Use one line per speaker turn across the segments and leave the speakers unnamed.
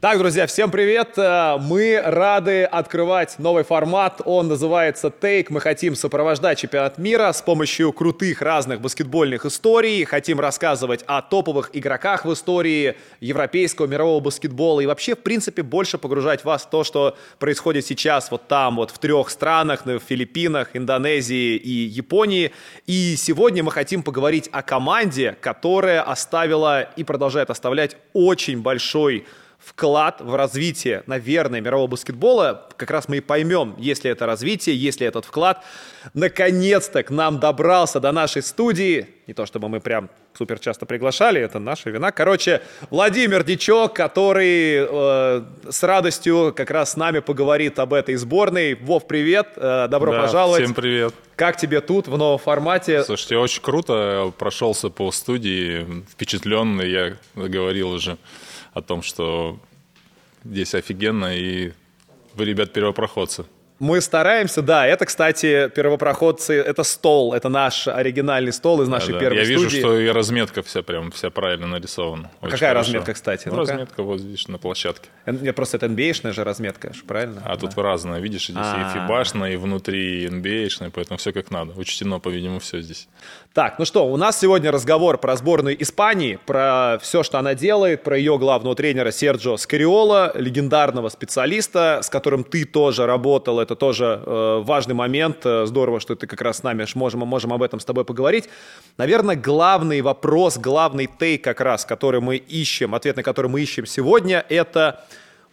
Так, друзья, всем привет! Э, мы рады открывать новый формат. Он называется Take. Мы хотим сопровождать чемпионат мира с помощью крутых разных баскетбольных историй. Хотим рассказывать о топовых игроках в истории европейского мирового баскетбола и вообще, в принципе, больше погружать вас в то, что происходит сейчас вот там, вот в трех странах, в Филиппинах, Индонезии и Японии. И сегодня мы хотим поговорить о команде, которая оставила и продолжает оставлять очень большой вклад в развитие, наверное, мирового баскетбола. Как раз мы и поймем, есть ли это развитие, есть ли этот вклад. Наконец-то к нам добрался до нашей студии. Не то чтобы мы прям супер часто приглашали, это наша вина. Короче, Владимир Дичок, который э, с радостью как раз с нами поговорит об этой сборной. Вов, привет, э, добро
да,
пожаловать.
Всем привет.
Как тебе тут в новом формате?
Слушайте, очень круто. Прошелся по студии, впечатленный, я говорил уже о том, что здесь офигенно, и вы, ребят, первопроходцы.
Мы стараемся, да. Это, кстати, первопроходцы, это стол, это наш оригинальный стол из нашей
да,
первой
Я
студии.
вижу, что и разметка вся прям вся правильно нарисована.
А какая хорошо. разметка, кстати?
Ну, разметка вот видишь на площадке.
Нет, просто это NBA-шная же разметка, правильно?
А да. тут разная, видишь, здесь А-а-а. и фибашная, и внутри NBA-шная, поэтому все как надо. Учтено, по-видимому, все здесь.
Так, ну что, у нас сегодня разговор про сборную Испании, про все, что она делает, про ее главного тренера Серджо Скариола, легендарного специалиста, с которым ты тоже работал, это тоже э, важный момент. Э, здорово, что ты как раз с нами можем, можем об этом с тобой поговорить. Наверное, главный вопрос, главный тейк как раз, который мы ищем, ответ на который мы ищем сегодня, это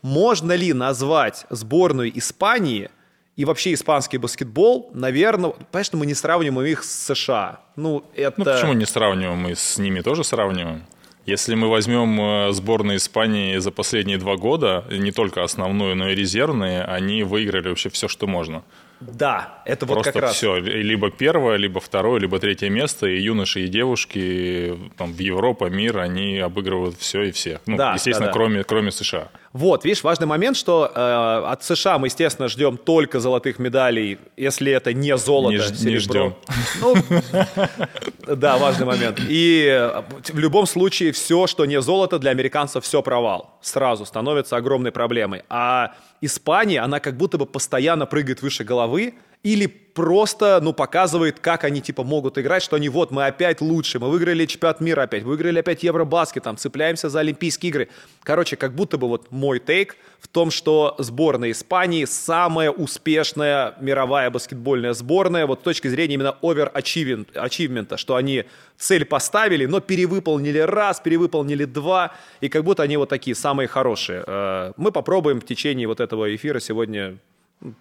можно ли назвать сборную Испании и вообще испанский баскетбол, наверное, конечно, мы не сравниваем их с США. Ну, это...
Ну, почему не сравниваем? Мы с ними тоже сравниваем. Если мы возьмем э, сборную Испании за последние два года, не только основную, но и резервные, они выиграли вообще все, что можно.
Да, это вот
Просто
как раз.
все, либо первое, либо второе, либо третье место, и юноши, и девушки там, в Европа, мир, они обыгрывают все и всех. Ну, да, естественно, да, да. Кроме, кроме США.
Вот, видишь, важный момент, что э, от США мы, естественно, ждем только золотых медалей, если это не золото,
не,
серебро.
Не ждем.
Ну, да, важный момент. И э, в любом случае все, что не золото, для американцев все провал. Сразу становится огромной проблемой. А Испания, она как будто бы постоянно прыгает выше головы, или просто, ну, показывает, как они, типа, могут играть, что они, вот, мы опять лучше, мы выиграли чемпионат мира опять, выиграли опять Евробаскет, там, цепляемся за Олимпийские игры. Короче, как будто бы вот мой тейк в том, что сборная Испании самая успешная мировая баскетбольная сборная, вот с точки зрения именно овер-ачивмента, что они цель поставили, но перевыполнили раз, перевыполнили два, и как будто они вот такие самые хорошие. Э, мы попробуем в течение вот этого эфира сегодня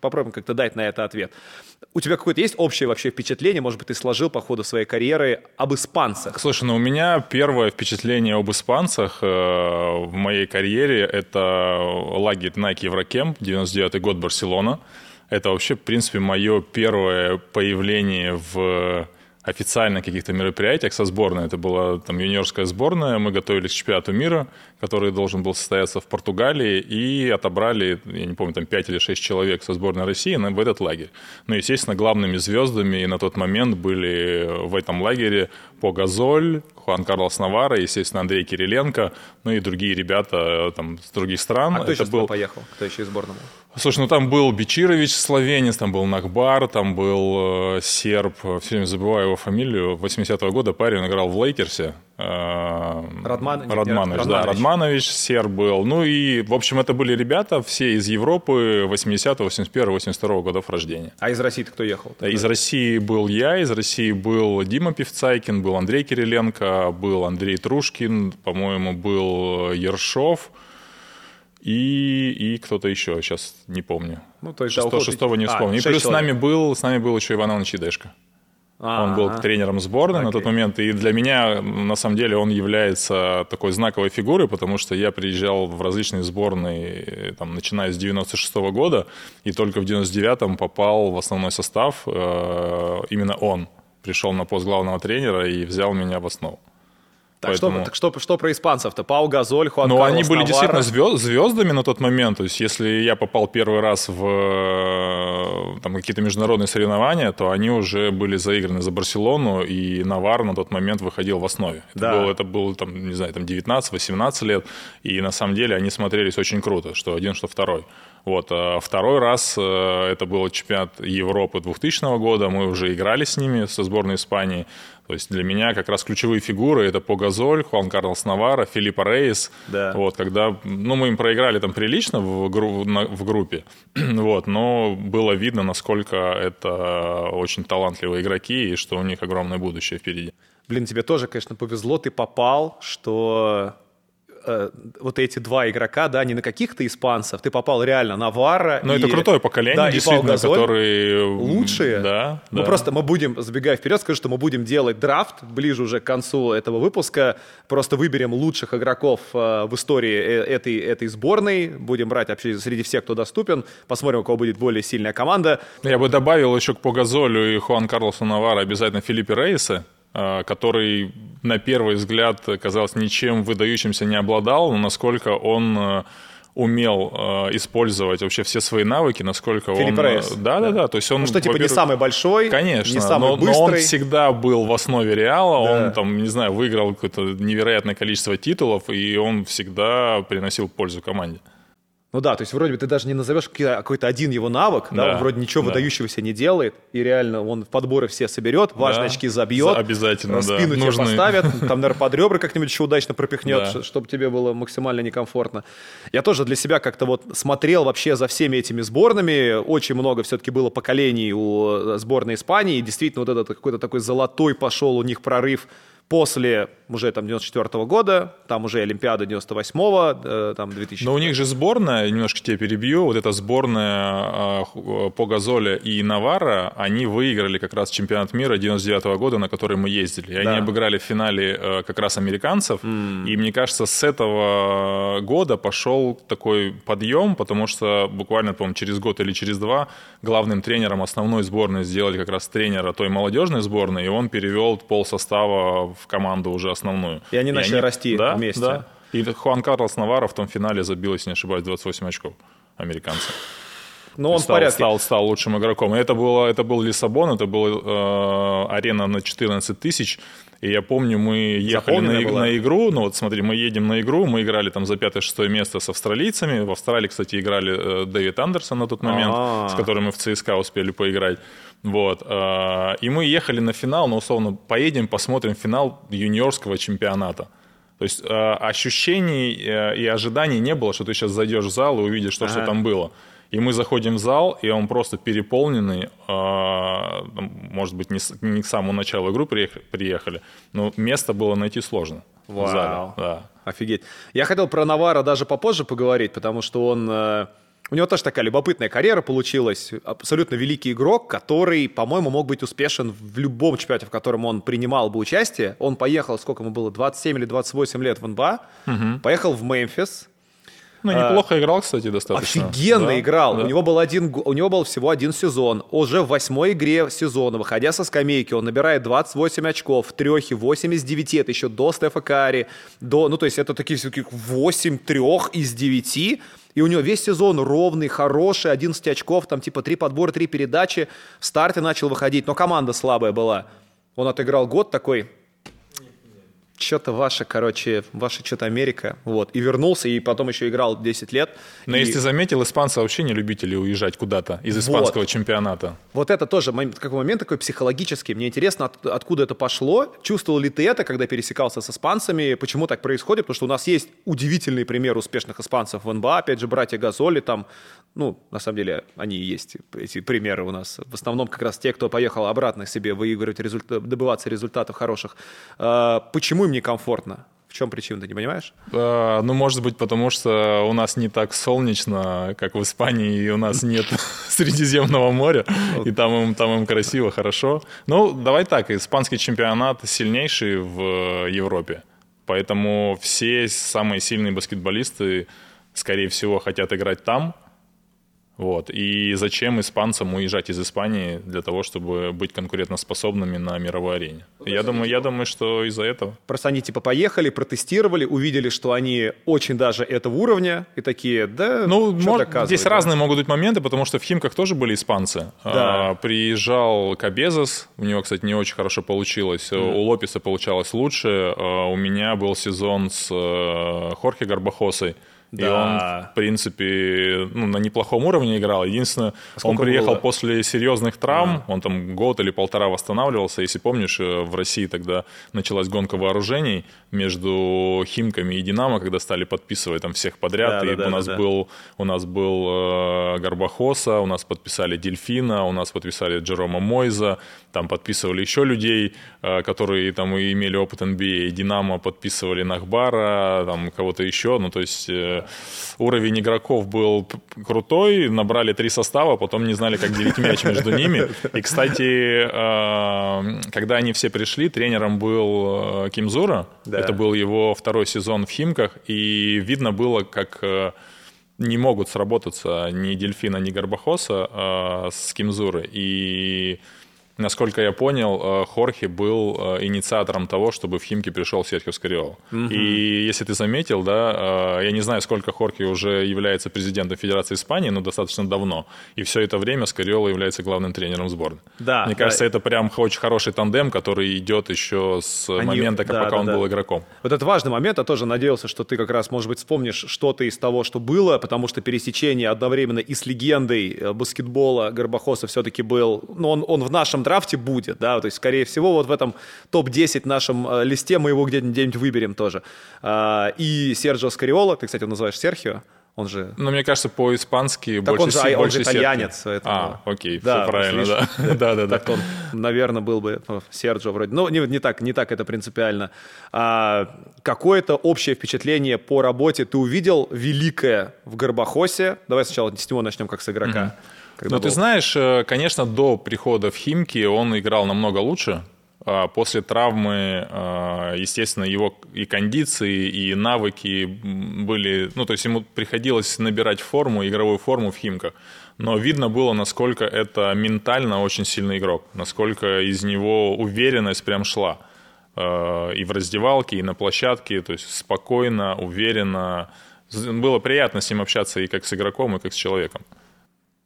Попробуем как-то дать на это ответ. У тебя какое-то есть общее вообще впечатление, может быть, ты сложил по ходу своей карьеры об испанцах?
Слушай, ну у меня первое впечатление об испанцах э, в моей карьере – это лагерь Nike Еврокемп, 99 год, Барселона. Это вообще, в принципе, мое первое появление в официально каких-то мероприятиях со сборной. Это была там юниорская сборная, мы готовились к чемпионату мира, который должен был состояться в Португалии, и отобрали, я не помню, там 5 или 6 человек со сборной России в этот лагерь. Ну, естественно, главными звездами на тот момент были в этом лагере Погазоль, Хуан Карлос Навара, естественно, Андрей Кириленко, ну и другие ребята там с других стран.
А кто Это еще был... поехал? Кто еще из сборной?
Слушай, ну там был Бичирович, словенец, там был Нахбар, там был э, серб, все время забываю его фамилию, 80-го года парень играл в Лейкерсе.
Э, Радман...
Радманович, да, Радманович, серб был. Ну и, в общем, это были ребята все из Европы 80-го, 81-го, 82-го годов рождения.
А из России кто ехал?
Тогда? Из России был я, из России был Дима Певцайкин, был Андрей Кириленко, был Андрей Трушкин, по-моему, был Ершов – и, и кто-то еще, сейчас не помню. Ну, то есть шестого, шестого не а, вспомню. А, и плюс с нами, был, с нами был еще Иван Иванович Чидешко. А, он был тренером сборной окей. на тот момент, и для меня, на самом деле, он является такой знаковой фигурой, потому что я приезжал в различные сборные, там, начиная с 96 -го года, и только в 99-м попал в основной состав э, именно он. Пришел на пост главного тренера и взял меня в основу.
Так, Поэтому... что, так что, что про испанцев-то? Пау Газоль, Хуан
Ну, они были
Наварро.
действительно звезд, звездами на тот момент. То есть, если я попал первый раз в э, там, какие-то международные соревнования, то они уже были заиграны за Барселону, и Навар на тот момент выходил в основе. Это, да. было, это было, там, не знаю, там 19-18 лет, и на самом деле они смотрелись очень круто, что один, что второй. Вот. А второй раз э, это был чемпионат Европы 2000 года, мы уже играли с ними, со сборной Испании. То есть для меня как раз ключевые фигуры это Погазоль, Хуан Карлос Навара, Филиппа Рейс. Да. Вот, когда, ну, мы им проиграли там прилично в, гру, на, в группе, вот, но было видно, насколько это очень талантливые игроки и что у них огромное будущее впереди.
Блин, тебе тоже, конечно, повезло, ты попал, что э, вот эти два игрока, да, не на каких-то испанцев, ты попал реально на Вара.
Ну, это крутое поколение, да, действительно, Газоль, которые...
Лучшие. Да, Ну, да. просто мы будем, забегая вперед, скажу, что мы будем делать драфт ближе уже к концу этого выпуска, просто выберем лучших игроков э, в истории э, этой, этой сборной, будем брать вообще среди всех, кто доступен, посмотрим, у кого будет более сильная команда.
Я бы добавил еще к Погазолю и Хуан Карлосу Навара обязательно Филиппе Рейса, который на первый взгляд, казалось, ничем выдающимся не обладал, но насколько он э, умел э, использовать вообще все свои навыки, насколько
Филипп
он...
Рейс.
Да, да, да. То есть он,
ну, что, типа, не самый большой,
конечно,
не самый
но,
быстрый.
но он всегда был в основе Реала, да. он там, не знаю, выиграл какое-то невероятное количество титулов, и он всегда приносил пользу команде.
Ну да, то есть вроде бы ты даже не назовешь какой-то один его навык, да, да он вроде ничего да. выдающегося не делает, и реально он в подборы все соберет, важные да, очки забьет,
обязательно,
спину
да.
тебе Нужны. поставят, там, наверное, под ребра как-нибудь еще удачно пропихнет, да. чтобы тебе было максимально некомфортно. Я тоже для себя как-то вот смотрел вообще за всеми этими сборными, очень много все-таки было поколений у э, сборной Испании, и действительно вот этот какой-то такой золотой пошел у них прорыв После уже там 94 -го года, там уже Олимпиада 98-го, э, там 2000
Но у них же сборная, немножко тебя перебью, вот эта сборная э, по Газоле и Навара, они выиграли как раз чемпионат мира 99 -го года, на который мы ездили. И да. они обыграли в финале э, как раз американцев. Mm. И мне кажется, с этого года пошел такой подъем, потому что буквально, по-моему, через год или через два главным тренером основной сборной сделали как раз тренера той молодежной сборной, и он перевел пол состава в команду уже основную.
И они начали и они... расти да, вместе. Да.
И Хуан Карлос Наваро в том финале забил, если не ошибаюсь, 28 очков американцев.
Но он
стал,
в
Стал, стал лучшим игроком. Это, было, это был Лиссабон, это была э, арена на 14 тысяч. И я помню, мы ехали на, на игру, ну вот смотри, мы едем на игру, мы играли там за 5-6 место с австралийцами. В Австралии, кстати, играли э, Дэвид Андерсон на тот момент, А-а-а. с которым мы в ЦСКА успели поиграть. Вот. Э, и мы ехали на финал, ну, условно, поедем, посмотрим финал юниорского чемпионата. То есть э, ощущений и ожиданий не было, что ты сейчас зайдешь в зал и увидишь то, ага. что там было. И мы заходим в зал, и он просто переполненный. Э, может быть, не, не к самому началу игры приехали, но место было найти сложно.
Вау. В зале. Да. Офигеть. Я хотел про Навара даже попозже поговорить, потому что он... Э, у него тоже такая любопытная карьера получилась. Абсолютно великий игрок, который, по-моему, мог быть успешен в любом чемпионате, в котором он принимал бы участие. Он поехал, сколько ему было, 27 или 28 лет в НБА. Угу. Поехал в Мемфис,
ну, неплохо а, играл, кстати, достаточно.
Офигенно да, играл. Да. У, него был один, у него был всего один сезон. Уже в восьмой игре сезона, выходя со скамейки, он набирает 28 очков, в трехе 8 из 9. Это еще до Стефа Карри. До, ну, то есть это такие все 8 трех из 9. И у него весь сезон ровный, хороший, 11 очков, там типа 3 подбора, 3 передачи. В старте начал выходить, но команда слабая была. Он отыграл год такой, что-то ваше, короче, ваша что-то Америка, вот, и вернулся, и потом еще играл 10 лет.
Но
и...
если заметил, испанцы вообще не любители уезжать куда-то из испанского вот. чемпионата.
Вот это тоже какой момент такой психологический. Мне интересно, от, откуда это пошло. Чувствовал ли ты это, когда пересекался с испанцами? Почему так происходит? Потому что у нас есть удивительный пример успешных испанцев в НБА. Опять же, братья Газоли там, ну, на самом деле, они и есть, эти примеры у нас. В основном как раз те, кто поехал обратно себе выигрывать, результат, добываться результатов хороших. А, почему им некомфортно? В чем причина, ты не понимаешь?
А, ну, может быть, потому что у нас не так солнечно, как в Испании, и у нас нет Средиземного моря, и там им, там им красиво, хорошо. Ну, давай так, испанский чемпионат сильнейший в Европе, поэтому все самые сильные баскетболисты, скорее всего, хотят играть там, Вот. И зачем испанцам уезжать из Испании для того, чтобы быть конкурентоспособными на мировой арене? Ну, я думаю, я думаю, что из-за этого.
Просто они типа поехали, протестировали, увидели, что они очень даже этого уровня, и такие, да,
ну, может, здесь да? разные могут быть моменты, потому что в Химках тоже были испанцы. Да. А, приезжал Кабезос, у него, кстати, не очень хорошо получилось. Mm-hmm. У Лопеса получалось лучше. А, у меня был сезон с э, Хорхе Горбахосой. Да. И он, в принципе, ну, на неплохом уровне играл. Единственное, а он приехал было? после серьезных травм, да. он там год или полтора восстанавливался. Если помнишь, э, в России тогда началась гонка вооружений между Химками и Динамо, когда стали подписывать там всех подряд. Да, и да, у, нас да, был, у нас был э, Горбахоса, у нас подписали Дельфина, у нас подписали Джерома Мойза, там подписывали еще людей, э, которые там имели опыт NBA. А. Динамо подписывали Нахбара, там кого-то еще. Ну, то есть э, уровень игроков был крутой, набрали три состава, потом не знали, как делить мяч между ними. И, кстати, э, когда они все пришли, тренером был Кимзура. Да. Это был его второй сезон в Химках, и видно было, как не могут сработаться ни Дельфина, ни Горбахоса э, с Кимзуры. И Насколько я понял, э, Хорхе был э, инициатором того, чтобы в Химки пришел Серхио Скориол. Угу. И если ты заметил, да, э, я не знаю, сколько Хорхе уже является президентом Федерации Испании, но достаточно давно. И все это время Скориол является главным тренером сборной. Да, Мне кажется, да. это прям очень хороший тандем, который идет еще с Они, момента, да, пока да, он да. был игроком.
Вот это важный момент. Я тоже надеялся, что ты как раз, может быть, вспомнишь что-то из того, что было, потому что пересечение одновременно и с легендой баскетбола Горбахоса все-таки был, ну, он, он в нашем драфте будет, да, то есть, скорее всего, вот в этом топ-10 нашем э, листе мы его где-нибудь выберем тоже. А, и Серджио Скариола, ты, кстати, его называешь Серхио, он же...
Ну, мне кажется, по-испански
так
больше
он же,
больше
он же итальянец.
Поэтому... А, окей, да, все правильно, да. да, да,
да. Так он, наверное, был бы ну, Серджо вроде. Ну, не, не, так, не так это принципиально. А, какое-то общее впечатление по работе ты увидел великое в Горбахосе? Давай сначала с него начнем, как с игрока. Mm-hmm.
Ну, ты знаешь, э, конечно, до прихода в Химки он играл намного лучше. А после травмы, э, естественно, его и кондиции, и навыки были... Ну, то есть ему приходилось набирать форму, игровую форму в Химках. Но видно было, насколько это ментально очень сильный игрок, насколько из него уверенность прям шла. Э, и в раздевалке, и на площадке, то есть спокойно, уверенно. Было приятно с ним общаться и как с игроком, и как с человеком.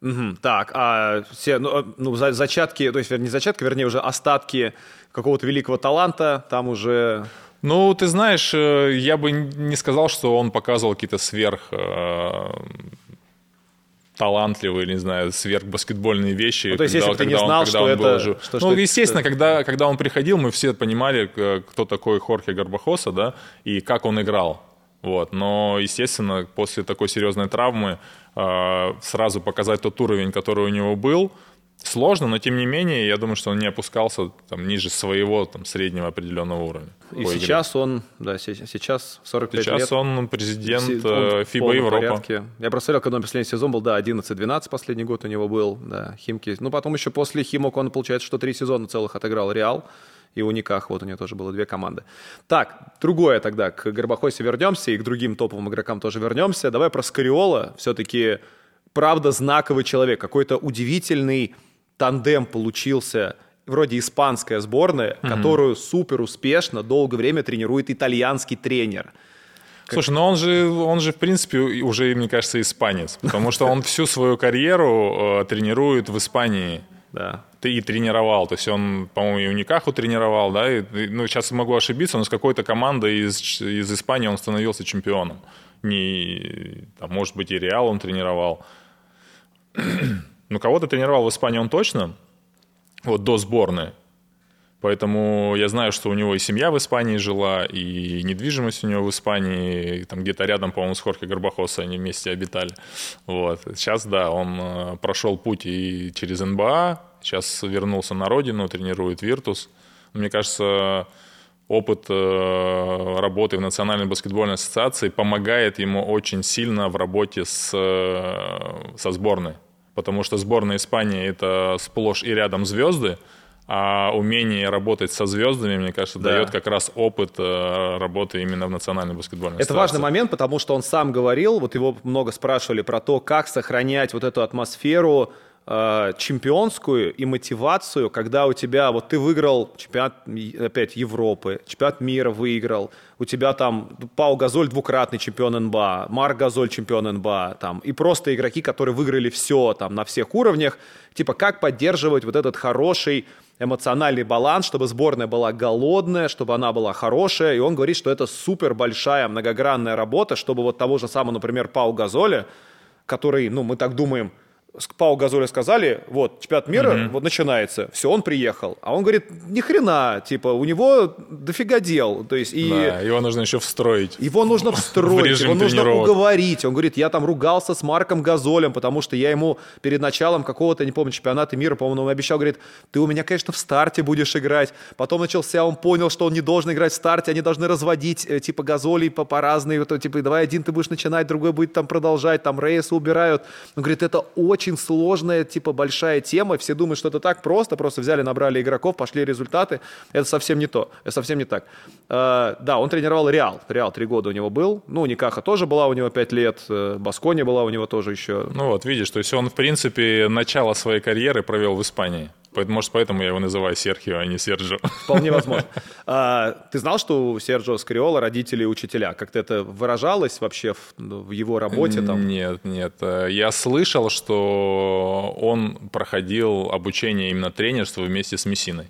Угу, так, а все, ну, э, ну, зачатки, то есть, не зачатки, вернее, уже остатки какого-то великого таланта, там уже...
Ну, ты знаешь, э, я бы не сказал, что он показывал какие-то сверх э, талантливые, не знаю, сверхбаскетбольные вещи.
Ну, то есть, когда, если бы ты не знал, он, что это... Уже...
Что, ну, что естественно, это... когда, когда он приходил, мы все понимали, кто такой Хорхе Горбахоса, да, и как он играл. Вот. Но, естественно, после такой серьезной травмы э, сразу показать тот уровень, который у него был, сложно, но тем не менее, я думаю, что он не опускался там, ниже своего там, среднего определенного уровня.
И сейчас игре. он, да, сейчас 45
сейчас
лет.
Сейчас он президент он ФИБА Европа.
Порядке. Я просто смотрел, когда он последний сезон был, да, 11-12 последний год у него был, да, Химки. Ну, потом еще после Химок он, получается, что три сезона целых отыграл Реал и у Никах, вот у него тоже было две команды. Так, другое тогда, к Горбахосе вернемся и к другим топовым игрокам тоже вернемся. Давай про Скариола, все-таки правда знаковый человек, какой-то удивительный тандем получился вроде испанская сборная, угу. которую супер успешно долгое время тренирует итальянский тренер.
Слушай, ну он же, он же, в принципе, уже, мне кажется, испанец, потому что он всю свою карьеру э, тренирует в Испании да. Ты и тренировал, то есть он, по-моему, и у Никаху тренировал, да, и, ну, сейчас могу ошибиться, но с какой-то командой из, из Испании он становился чемпионом. Не, там, может быть, и Реал он тренировал. ну, кого-то тренировал в Испании он точно, вот до сборной. Поэтому я знаю, что у него и семья в Испании жила, и недвижимость у него в Испании, там где-то рядом, по-моему, с Хорхе Горбахоса они вместе обитали. Вот. Сейчас, да, он э, прошел путь и через НБА, сейчас вернулся на родину, тренирует Виртус. Мне кажется, опыт э, работы в Национальной баскетбольной ассоциации помогает ему очень сильно в работе с, э, со сборной. Потому что сборная Испании – это сплошь и рядом звезды, а умение работать со звездами, мне кажется,
Да.
дает как раз опыт э, работы именно в национальной баскетбольной
Это
ассоциации.
важный момент, потому что он сам говорил, вот его много спрашивали про то, как сохранять вот эту атмосферу э, чемпионскую и мотивацию, когда у тебя, вот ты выиграл чемпионат, опять, Европы, чемпионат мира выиграл, у тебя там Пау Газоль двукратный чемпион НБА, Марк Газоль чемпион НБА, там, и просто игроки, которые выиграли все там на всех уровнях, типа как поддерживать вот этот хороший эмоциональный баланс, чтобы сборная была голодная, чтобы она была хорошая. И он говорит, что это супер большая многогранная работа, чтобы вот того же самого, например, Пау Газоля, который, ну, мы так думаем, Пау Газоля сказали, вот, чемпионат мира, вот начинается, все, он приехал. А он говорит, ни хрена, типа, у него дофига дел, то есть, и...
Да, его нужно еще встроить.
Его нужно встроить, его нужно уговорить. Он говорит, я там ругался с Марком Газолем, потому что я ему перед началом какого-то, не помню, чемпионата мира, по-моему, он обещал, говорит, ты у меня, конечно, в старте будешь играть. Потом начался, он понял, что он не должен играть в старте, они должны разводить, э, типа, Газолей по, по разные, вот, типа, давай один ты будешь начинать, другой будет там продолжать, там Рейса убирают. Он говорит, это очень сложная, типа, большая тема, все думают, что это так просто, просто взяли, набрали игроков, пошли результаты. Это совсем не то, это совсем не так. Э, да, он тренировал Реал, Реал три года у него был, ну, Никаха тоже была у него пять лет, э, Баскония была у него тоже еще.
Ну вот, видишь, то есть он, в принципе, начало своей карьеры провел в Испании. Может, поэтому я его называю Серхио, а не Серджио.
Вполне возможно. А, ты знал, что у Серджио Скриола родители учителя? Как-то это выражалось вообще в, в его работе? Там?
Нет, нет. Э, Я слышал, что он проходил обучение именно тренерству вместе с Мессиной.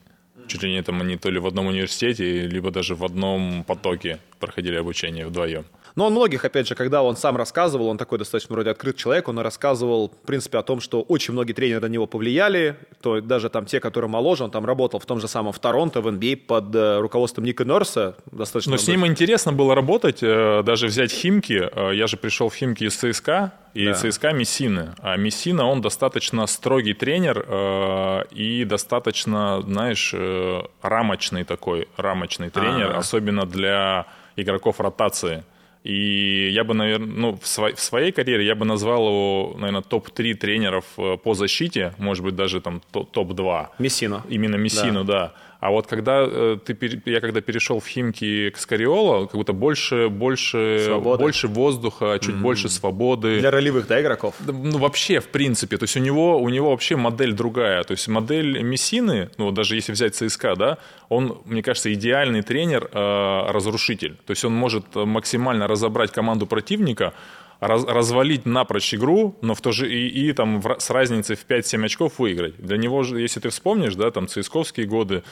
Чуть ли не там они то ли в одном университете, либо даже в одном потоке проходили обучение вдвоем.
Но он многих, опять же, когда он сам рассказывал, он такой достаточно вроде открыт человек, он рассказывал, в принципе, о том, что очень многие тренеры на него повлияли, то даже там те, которые моложе, он там работал в том же самом в Торонто, в NBA под э, руководством Ника Норса, достаточно...
Но с ним интересно было работать, э, даже взять Химки. Э, Я же пришел в Химки из ЦСКА, и
Да.
ЦСКА Мессины. А Мессина, он достаточно строгий тренер э, и достаточно, знаешь, э, рамочный такой, рамочный тренер,
Ага.
особенно для игроков ротации. И я бы, наверное, ну, в, сво- в своей карьере я бы назвал его, наверное, топ-3 тренеров э, по защите, может быть, даже там то- топ-2.
Мессина.
Именно Мессину, да. А вот когда э, ты, я когда перешел в Химки к Скариоло, как будто больше, больше,
Свободы.
больше воздуха, чуть больше свободы.
Для ролевых, да, игроков?
Ну, вообще, в принципе, то есть у него, у него вообще модель другая. То есть модель Мессины, ну, даже если взять ЦСКА, да, он, мне кажется, идеальный тренер, э, разрушитель. То есть он может э, максимально разобрать команду противника, раз- развалить напрочь игру, но в то же и, и там в с разницей в 5-7 очков выиграть. Для него же, если ты вспомнишь, да, там ЦСКовские годы,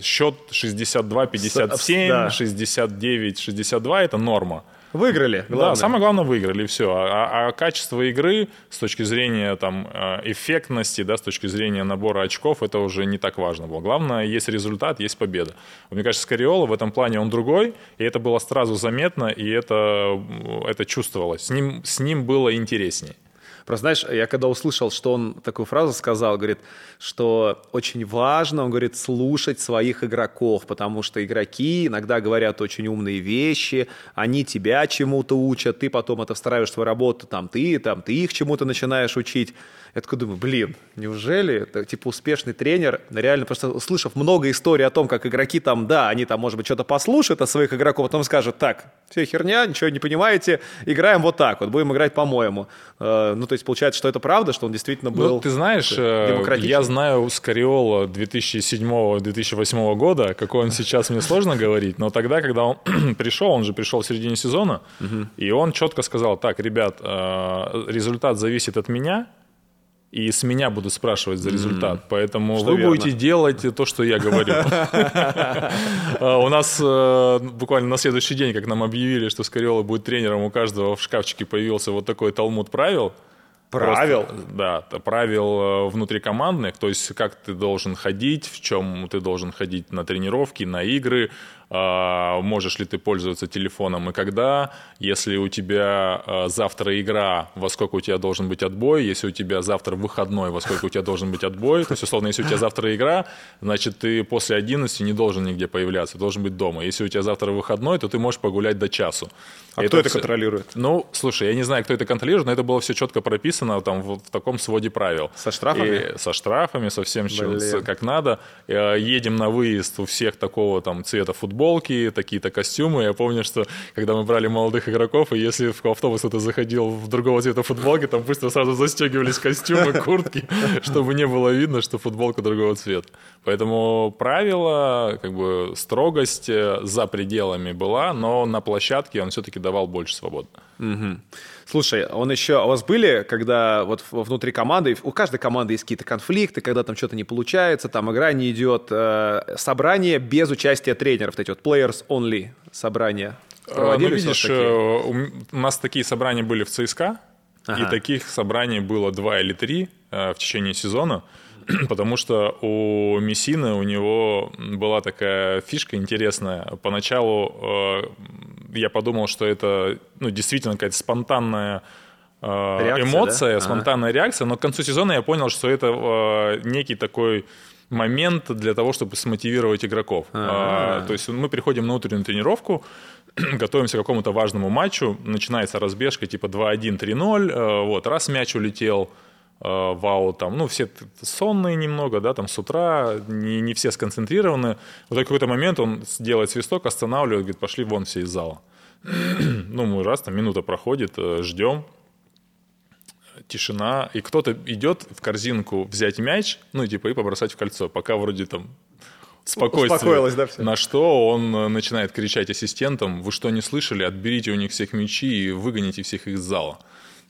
счет 62-57,
да.
69-62 это норма.
Выиграли,
Да,
главное.
самое главное выиграли, все. А, а качество игры с точки зрения там, э, эффектности, да, с точки зрения набора очков, это уже не так важно было. Главное, есть результат, есть победа. Мне кажется, Скариола в этом плане он другой, и это было сразу заметно, и это, это чувствовалось. С ним, с ним было интереснее.
Просто, знаешь, я когда услышал, что он такую фразу сказал, говорит, что очень важно, он говорит, слушать своих игроков, потому что игроки иногда говорят очень умные вещи, они тебя чему-то учат, ты потом это встраиваешь в свою работу, там ты, там ты их чему-то начинаешь учить. Я такой думаю, блин, неужели это, типа успешный тренер, реально, просто услышав много историй о том, как игроки там, да, они там, может быть, что-то послушают от своих игроков, потом скажут, так, все херня, ничего не понимаете, играем вот так вот, будем играть по-моему. Э, ну, то есть получается, что это правда, что он действительно был
Ну, ты знаешь, э,
демократичный.
я знаю Скариола 2007-2008 года, какой он сейчас, мне сложно говорить, но тогда, когда он пришел, он же пришел в середине сезона, и он четко сказал, так, ребят, э, результат зависит от меня, и с меня будут спрашивать за результат, поэтому
Что
вы
верно.
будете делать то, что я говорю. А, У нас э, буквально на следующий день, как нам объявили, что Скариола будет тренером, у каждого в шкафчике появился вот такой талмуд правил,
Правил?
Просто, да, правил э, внутрикомандных, то есть как ты должен ходить, в чем ты должен ходить на тренировки, на игры, можешь ли ты пользоваться телефоном и когда, если у тебя а, завтра игра, во сколько у тебя должен быть отбой, если у тебя завтра выходной, во сколько у тебя должен быть отбой, то есть, условно, если у тебя завтра игра, значит, ты после 11 не должен нигде появляться, должен быть дома. Если у тебя завтра выходной, то ты можешь погулять до часу.
А это кто это все... контролирует?
Ну, слушай, я не знаю, кто это контролирует, но это было все четко прописано там в, в таком своде правил.
Со штрафами?
И со штрафами, со всем, чем, как надо. Э, едем на выезд, у всех такого там цвета футболки, такие-то костюмы. Я помню, что когда мы брали молодых игроков, и если в автобус кто-то заходил в другого цвета футболки, там быстро сразу застегивались костюмы, куртки, чтобы не было видно, что футболка другого цвета. Поэтому правило, как бы строгость э, за пределами была, но на площадке он все-таки давал больше свободы.
Угу. Слушай, он еще... А у вас были, когда вот внутри команды, у каждой команды есть какие-то конфликты, когда там что-то не получается, там игра не идет, э, собрание без участия тренеров, вот эти вот players only собрания?
А, ну, видишь, э, у нас такие собрания были в ЦСКА, ага. и таких собраний было два или три э, в течение сезона. потому что у Мессины у него была такая фишка интересная. Поначалу э, я подумал, что это ну, действительно какая-то спонтанная э, реакция, эмоция, да? спонтанная ага. реакция, но к концу сезона я понял, что это э, некий такой момент для того, чтобы смотивировать игроков. А, то есть мы приходим на утреннюю тренировку, готовимся к какому-то важному матчу, начинается разбежка типа 2-1, 3-0, э, вот, раз мяч улетел, вау, там, ну, все сонные немного, да, там с утра, не, не все сконцентрированы. Вот в какой-то момент он делает свисток, останавливает, говорит, пошли вон все из зала. ну, мы раз, там минута проходит, э, ждем, тишина, и кто-то идет в корзинку взять мяч, ну, типа, и побросать в кольцо, пока вроде там спокойствие. да, все. На что он э, начинает кричать ассистентам, вы что, не слышали, отберите у них всех мячи и выгоните всех из зала.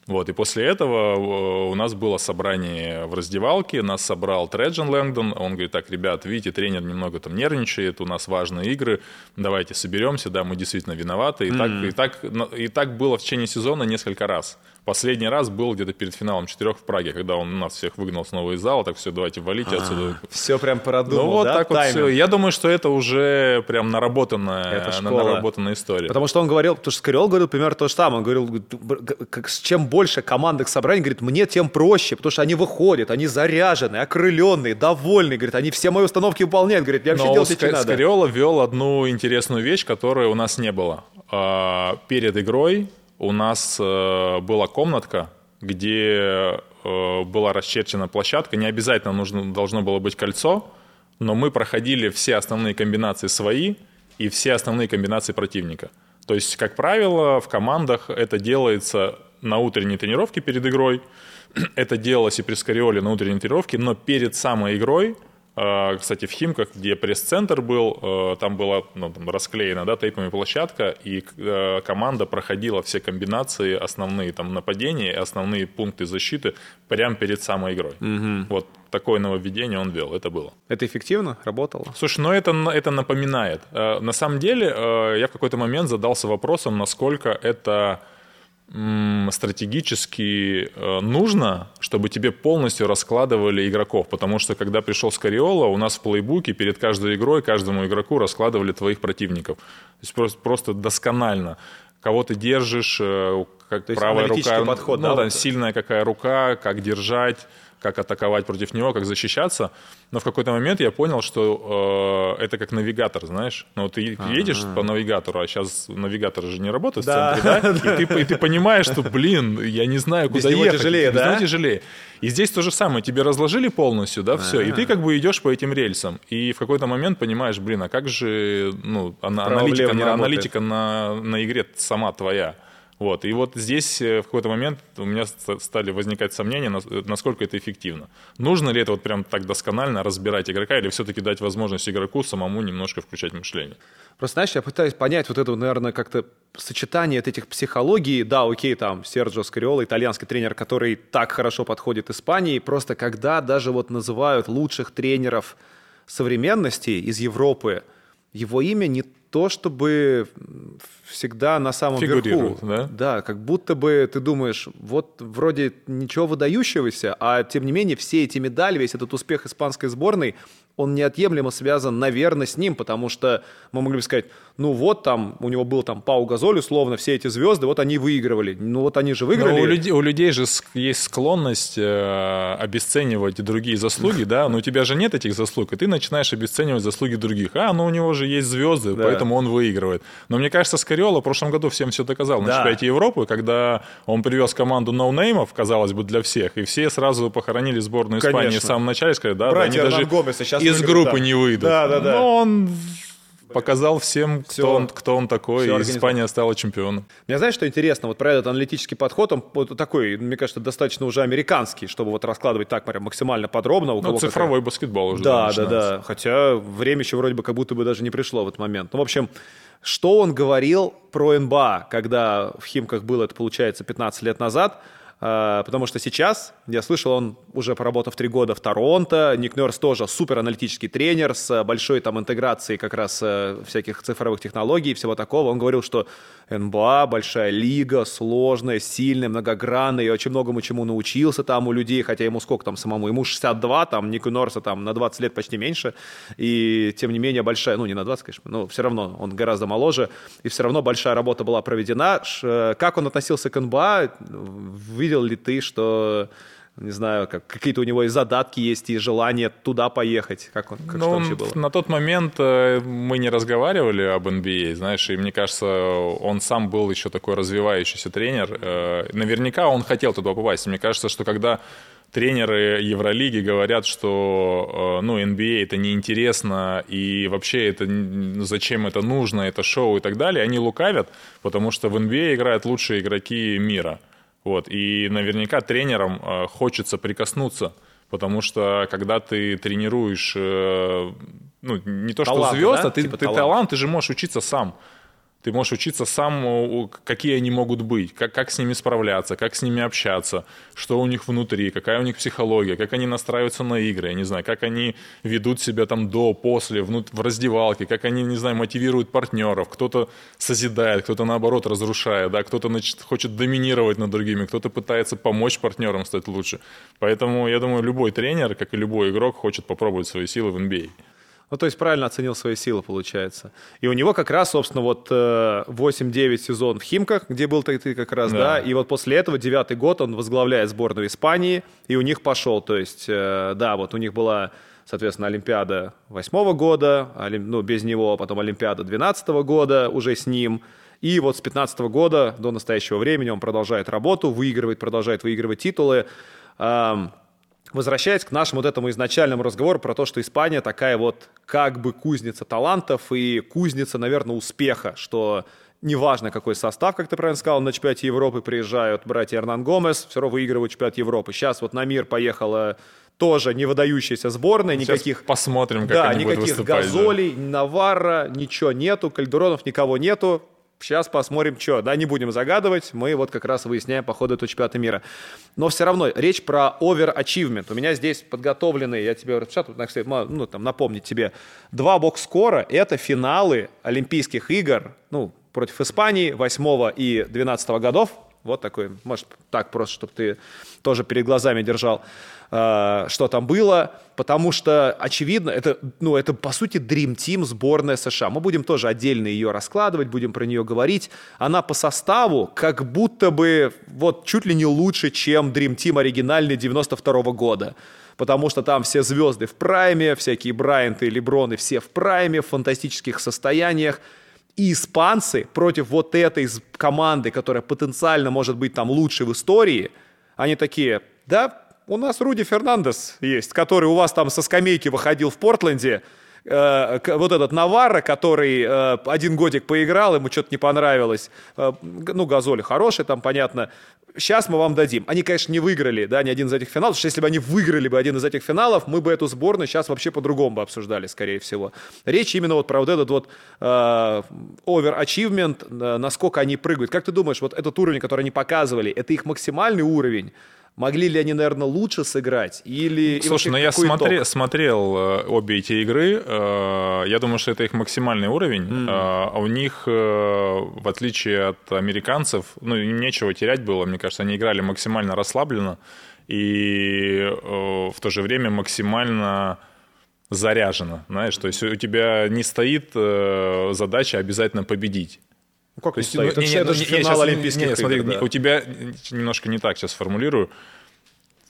Вот, и после этого э, у нас было собрание в раздевалке, нас собрал Треджин Лэнгдон, он говорит, так, ребят, видите, тренер немного там нервничает, у нас важные игры, давайте соберемся, да, мы действительно виноваты. И, mm-hmm. так, и, так, и так было в течение сезона несколько раз. Последний раз был где-то перед финалом четырех в Праге, когда он нас всех выгнал снова из зала, так все, давайте валите а, отсюда.
Все прям продумал,
Ну вот
да?
так вот все. Я думаю, что это уже прям наработанная, это наработанная история.
Потому что он говорил, потому что Скорел говорил примерно то же самое. Он говорил, как, чем больше командных собраний, говорит, мне тем проще, потому что они выходят, они заряжены, окрыленные, довольные, говорит, они все мои установки выполняют, говорит, мне вообще Но делать ничего не надо.
Вел одну интересную вещь, которой у нас не было. А, перед игрой у нас э, была комнатка, где э, была расчерчена площадка. Не обязательно нужно, должно было быть кольцо, но мы проходили все основные комбинации свои и все основные комбинации противника. То есть, как правило, в командах это делается на утренней тренировке перед игрой. Это делалось и при Скориоле на утренней тренировке, но перед самой игрой – кстати, в Химках, где пресс-центр был, э, там была ну, там расклеена да, тейпами площадка, и э, команда проходила все комбинации, основные там нападения, основные пункты защиты прямо перед самой игрой. Угу. Вот такое нововведение он вел, это было.
Это эффективно? Работало?
Слушай, ну это, это напоминает. Э, на самом деле, я в какой-то момент задался вопросом, насколько это стратегически э, нужно, чтобы тебе полностью раскладывали игроков, потому что когда пришел Скариола, у нас в плейбуке перед каждой игрой каждому игроку раскладывали твоих противников. То есть просто, просто досконально. Кого ты держишь, э, как То правая рука,
подход,
ну, да, да, сильная какая рука, как держать, как атаковать против него, как защищаться. Но в какой-то момент я понял, что э, это как навигатор, знаешь. Ну, ты А-а-а. едешь по навигатору, а сейчас навигатор же не работает да. в центре, да? И ты, и ты понимаешь, что, блин, я не знаю, куда Без ехать.
тяжелее, Без да?
тяжелее. И здесь то же самое. Тебе разложили полностью, да, все. И ты как бы идешь по этим рельсам. И в какой-то момент понимаешь, блин, а как же, ну, аналитика, на, аналитика на, на игре сама твоя. Вот. И вот здесь э, в какой-то момент у меня стали возникать сомнения, насколько это эффективно. Нужно ли это вот прям так досконально разбирать игрока или все-таки дать возможность игроку самому немножко включать мышление?
Просто, знаешь, я пытаюсь понять вот это, наверное, как-то сочетание от этих психологий. Да, окей, там, Серджо Скариола, итальянский тренер, который так хорошо подходит Испании. Просто когда даже вот называют лучших тренеров современности из Европы, его имя не то, чтобы всегда на самом верху.
Да?
да, как будто бы ты думаешь, вот вроде ничего выдающегося, а тем не менее все эти медали, весь этот успех испанской сборной, он неотъемлемо связан, наверное, с ним, потому что мы могли бы сказать, ну вот там, у него был там Пау Газоль, условно, все эти звезды, вот они выигрывали. Ну вот они же выиграли. Но
у людей, у людей же есть склонность э, обесценивать другие заслуги, да, но у тебя же нет этих заслуг, и ты начинаешь обесценивать заслуги других. А, ну у него же есть звезды, да. поэтому он выигрывает. Но мне кажется, Скариола в прошлом году всем все доказал на да. чемпионате Европы, когда он привез команду ноунеймов, казалось бы, для всех, и все сразу похоронили сборную Конечно. Испании в самом начале, сказали, да,
Братья
да,
они даже Гомеса сейчас
из группы
да.
не выйдут.
Да, да, да.
Но он показал всем, кто, Все. он, кто он такой, и Испания стала чемпионом.
Мне знаешь, что интересно? Вот про этот аналитический подход, он вот такой, мне кажется, достаточно уже американский, чтобы вот раскладывать так прям максимально подробно. У
ну, цифровой какая... баскетбол уже.
Да, да, да. Хотя время еще вроде бы как будто бы даже не пришло в этот момент. Ну, в общем, что он говорил про НБА, когда в Химках было, это получается, 15 лет назад – потому что сейчас, я слышал, он уже поработав три года в Торонто, Ник Нерс тоже супер аналитический тренер с большой там интеграцией как раз э, всяких цифровых технологий и всего такого. Он говорил, что НБА большая лига, сложная, сильная, многогранная, и очень многому чему научился там у людей, хотя ему сколько там самому, ему 62, там Нику Норса там на 20 лет почти меньше, и тем не менее большая, ну не на 20, конечно, но все равно он гораздо моложе, и все равно большая работа была проведена. Э, как он относился к НБА, видел ли ты, что не знаю, как, какие-то у него и задатки есть, и желание туда поехать. Как он, как
ну, вообще было? На тот момент э, мы не разговаривали об NBA, знаешь, и мне кажется, он сам был еще такой развивающийся тренер. Э, наверняка он хотел туда попасть. Мне кажется, что когда тренеры Евролиги говорят, что э, ну, NBA это неинтересно, и вообще это зачем это нужно, это шоу и так далее, они лукавят, потому что в NBA играют лучшие игроки мира – вот, и наверняка тренерам э, хочется прикоснуться, потому что когда ты тренируешь, э, ну, не то, что звезд, да? а ты, типа ты талант. талант, ты же можешь учиться сам. Ты можешь учиться сам, какие они могут быть, как, как с ними справляться, как с ними общаться, что у них внутри, какая у них психология, как они настраиваются на игры, я не знаю, как они ведут себя там до, после, внут, в раздевалке, как они, не знаю, мотивируют партнеров, кто-то созидает, кто-то наоборот разрушает, да, кто-то значит, хочет доминировать над другими, кто-то пытается помочь партнерам стать лучше. Поэтому я думаю, любой тренер, как и любой игрок, хочет попробовать свои силы в NBA.
Ну, то есть правильно оценил свои силы, получается. И у него как раз, собственно, вот 8-9 э, сезон в Химках, где был ты, ты как раз, да. да, и вот после этого девятый год он возглавляет сборную Испании, и у них пошел, то есть, э, да, вот у них была, соответственно, Олимпиада восьмого года, ну, без него, потом Олимпиада 12 года уже с ним, и вот с 15 года до настоящего времени он продолжает работу, выигрывает, продолжает выигрывать титулы. Возвращаясь к нашему вот этому изначальному разговору про то, что Испания такая вот как бы кузница талантов и кузница, наверное, успеха, что неважно какой состав, как ты правильно сказал, на чемпионате Европы приезжают братья Эрнан Гомес, все равно выигрывают чемпионат Европы. Сейчас вот на мир поехала тоже не выдающаяся сборная, никаких...
Сейчас посмотрим, как
да,
они
никаких
будут выступать.
газолей, да. Наварра, ничего нету, Кальдеронов никого нету. Сейчас посмотрим, что, да, не будем загадывать, мы вот как раз выясняем по ходу этого чемпионата мира. Но все равно речь про overachievement. У меня здесь подготовлены, я тебе распечатал, ну, там, напомнить тебе, два бокс-скора — это финалы Олимпийских игр, ну, против Испании 8 и 12 годов. Вот такой, может, так просто, чтобы ты тоже перед глазами держал. Э, что там было, потому что, очевидно, это, ну, это, по сути, Dream Team сборная США. Мы будем тоже отдельно ее раскладывать, будем про нее говорить. Она по составу как будто бы вот чуть ли не лучше, чем Dream Team оригинальный 92 -го года потому что там все звезды в прайме, всякие Брайанты, Леброны, все в прайме, в фантастических состояниях. И испанцы против вот этой команды, которая потенциально может быть там лучшей в истории, они такие, да, у нас Руди Фернандес есть, который у вас там со скамейки выходил в Портленде, э, вот этот Наварро, который э, один годик поиграл, ему что-то не понравилось. Э, ну, Газоли хороший, там понятно. Сейчас мы вам дадим. Они, конечно, не выиграли, да, ни один из этих финалов, потому что если бы они выиграли бы один из этих финалов, мы бы эту сборную сейчас вообще по-другому бы обсуждали, скорее всего. Речь именно вот про вот этот вот э, overachievement, э, насколько они прыгают. Как ты думаешь, вот этот уровень, который они показывали, это их максимальный уровень? Могли ли они, наверное, лучше сыграть? Или,
Слушай, ну я смотри, смотрел э, обе эти игры. Э, я думаю, что это их максимальный уровень. Mm-hmm. А у них, в отличие от американцев, ну, им нечего терять было. Мне кажется, они играли максимально расслабленно и в то же время максимально заряжена, знаешь, то есть у тебя не стоит задача обязательно победить.
Ну как
То
не
есть,
стоит?
ну,
Это
не,
же-
не,
это
ну,
же
не,
финал
не-
Олимпийских
не, смотри,
игр, да.
у тебя немножко не так сейчас формулирую.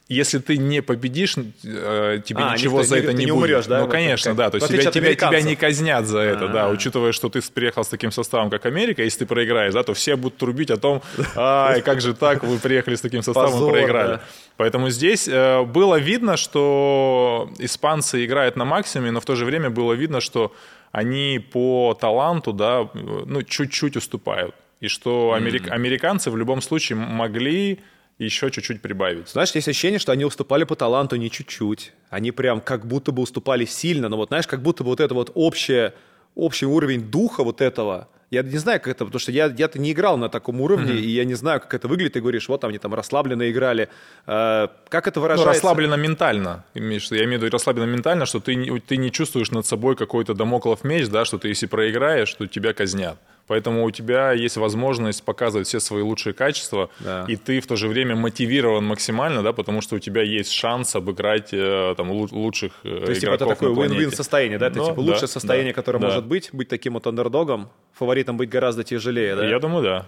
Если ты не победишь, э, тебе
А,
ничего
никто-
за
не-
это не,
не
будет.
умрешь, да,
Ну,
вот
конечно, да. То есть тебя, тебя, тебя не казнят за это, да.
А.
Учитывая, что ты приехал с таким составом, как Америка, если ты проиграешь, да, то все будут трубить о том, ай, как же так, вы приехали с таким составом
Позор,
и проиграли.
да.
Поэтому здесь э, было видно, что испанцы играют на максимуме, но в то же время было видно, что они по таланту, да, ну, чуть-чуть уступают. И что америк- американцы в любом случае могли еще чуть-чуть прибавить.
Знаешь, есть ощущение, что они уступали по таланту не чуть-чуть. Они прям как будто бы уступали сильно, но вот знаешь, как будто бы вот это вот общее, общий уровень духа вот этого, я не знаю, как это, потому что я, я-то не играл на таком уровне, и я не знаю, как это выглядит. Ты говоришь, вот там они там расслабленно играли. Э, как это
Ну,
выражается?
расслабленно ментально. Я имею в виду расслабленно ментально, что ты, ты не чувствуешь над собой какой-то домоклов меч, да, что ты если проиграешь, то тебя казнят. Поэтому у тебя есть возможность показывать все свои лучшие качества,
Да.
и ты в то же время мотивирован максимально, да, потому что у тебя есть шанс обыграть э, там, лу- лучших э,
То есть, типа, это
игроков
такое win-win состояние, да? Это,
Ну,
типа,
да,
лучшее состояние,
да,
которое
да.
может быть, быть таким вот андердогом, фаворитом быть гораздо тяжелее, да?
Я думаю, да.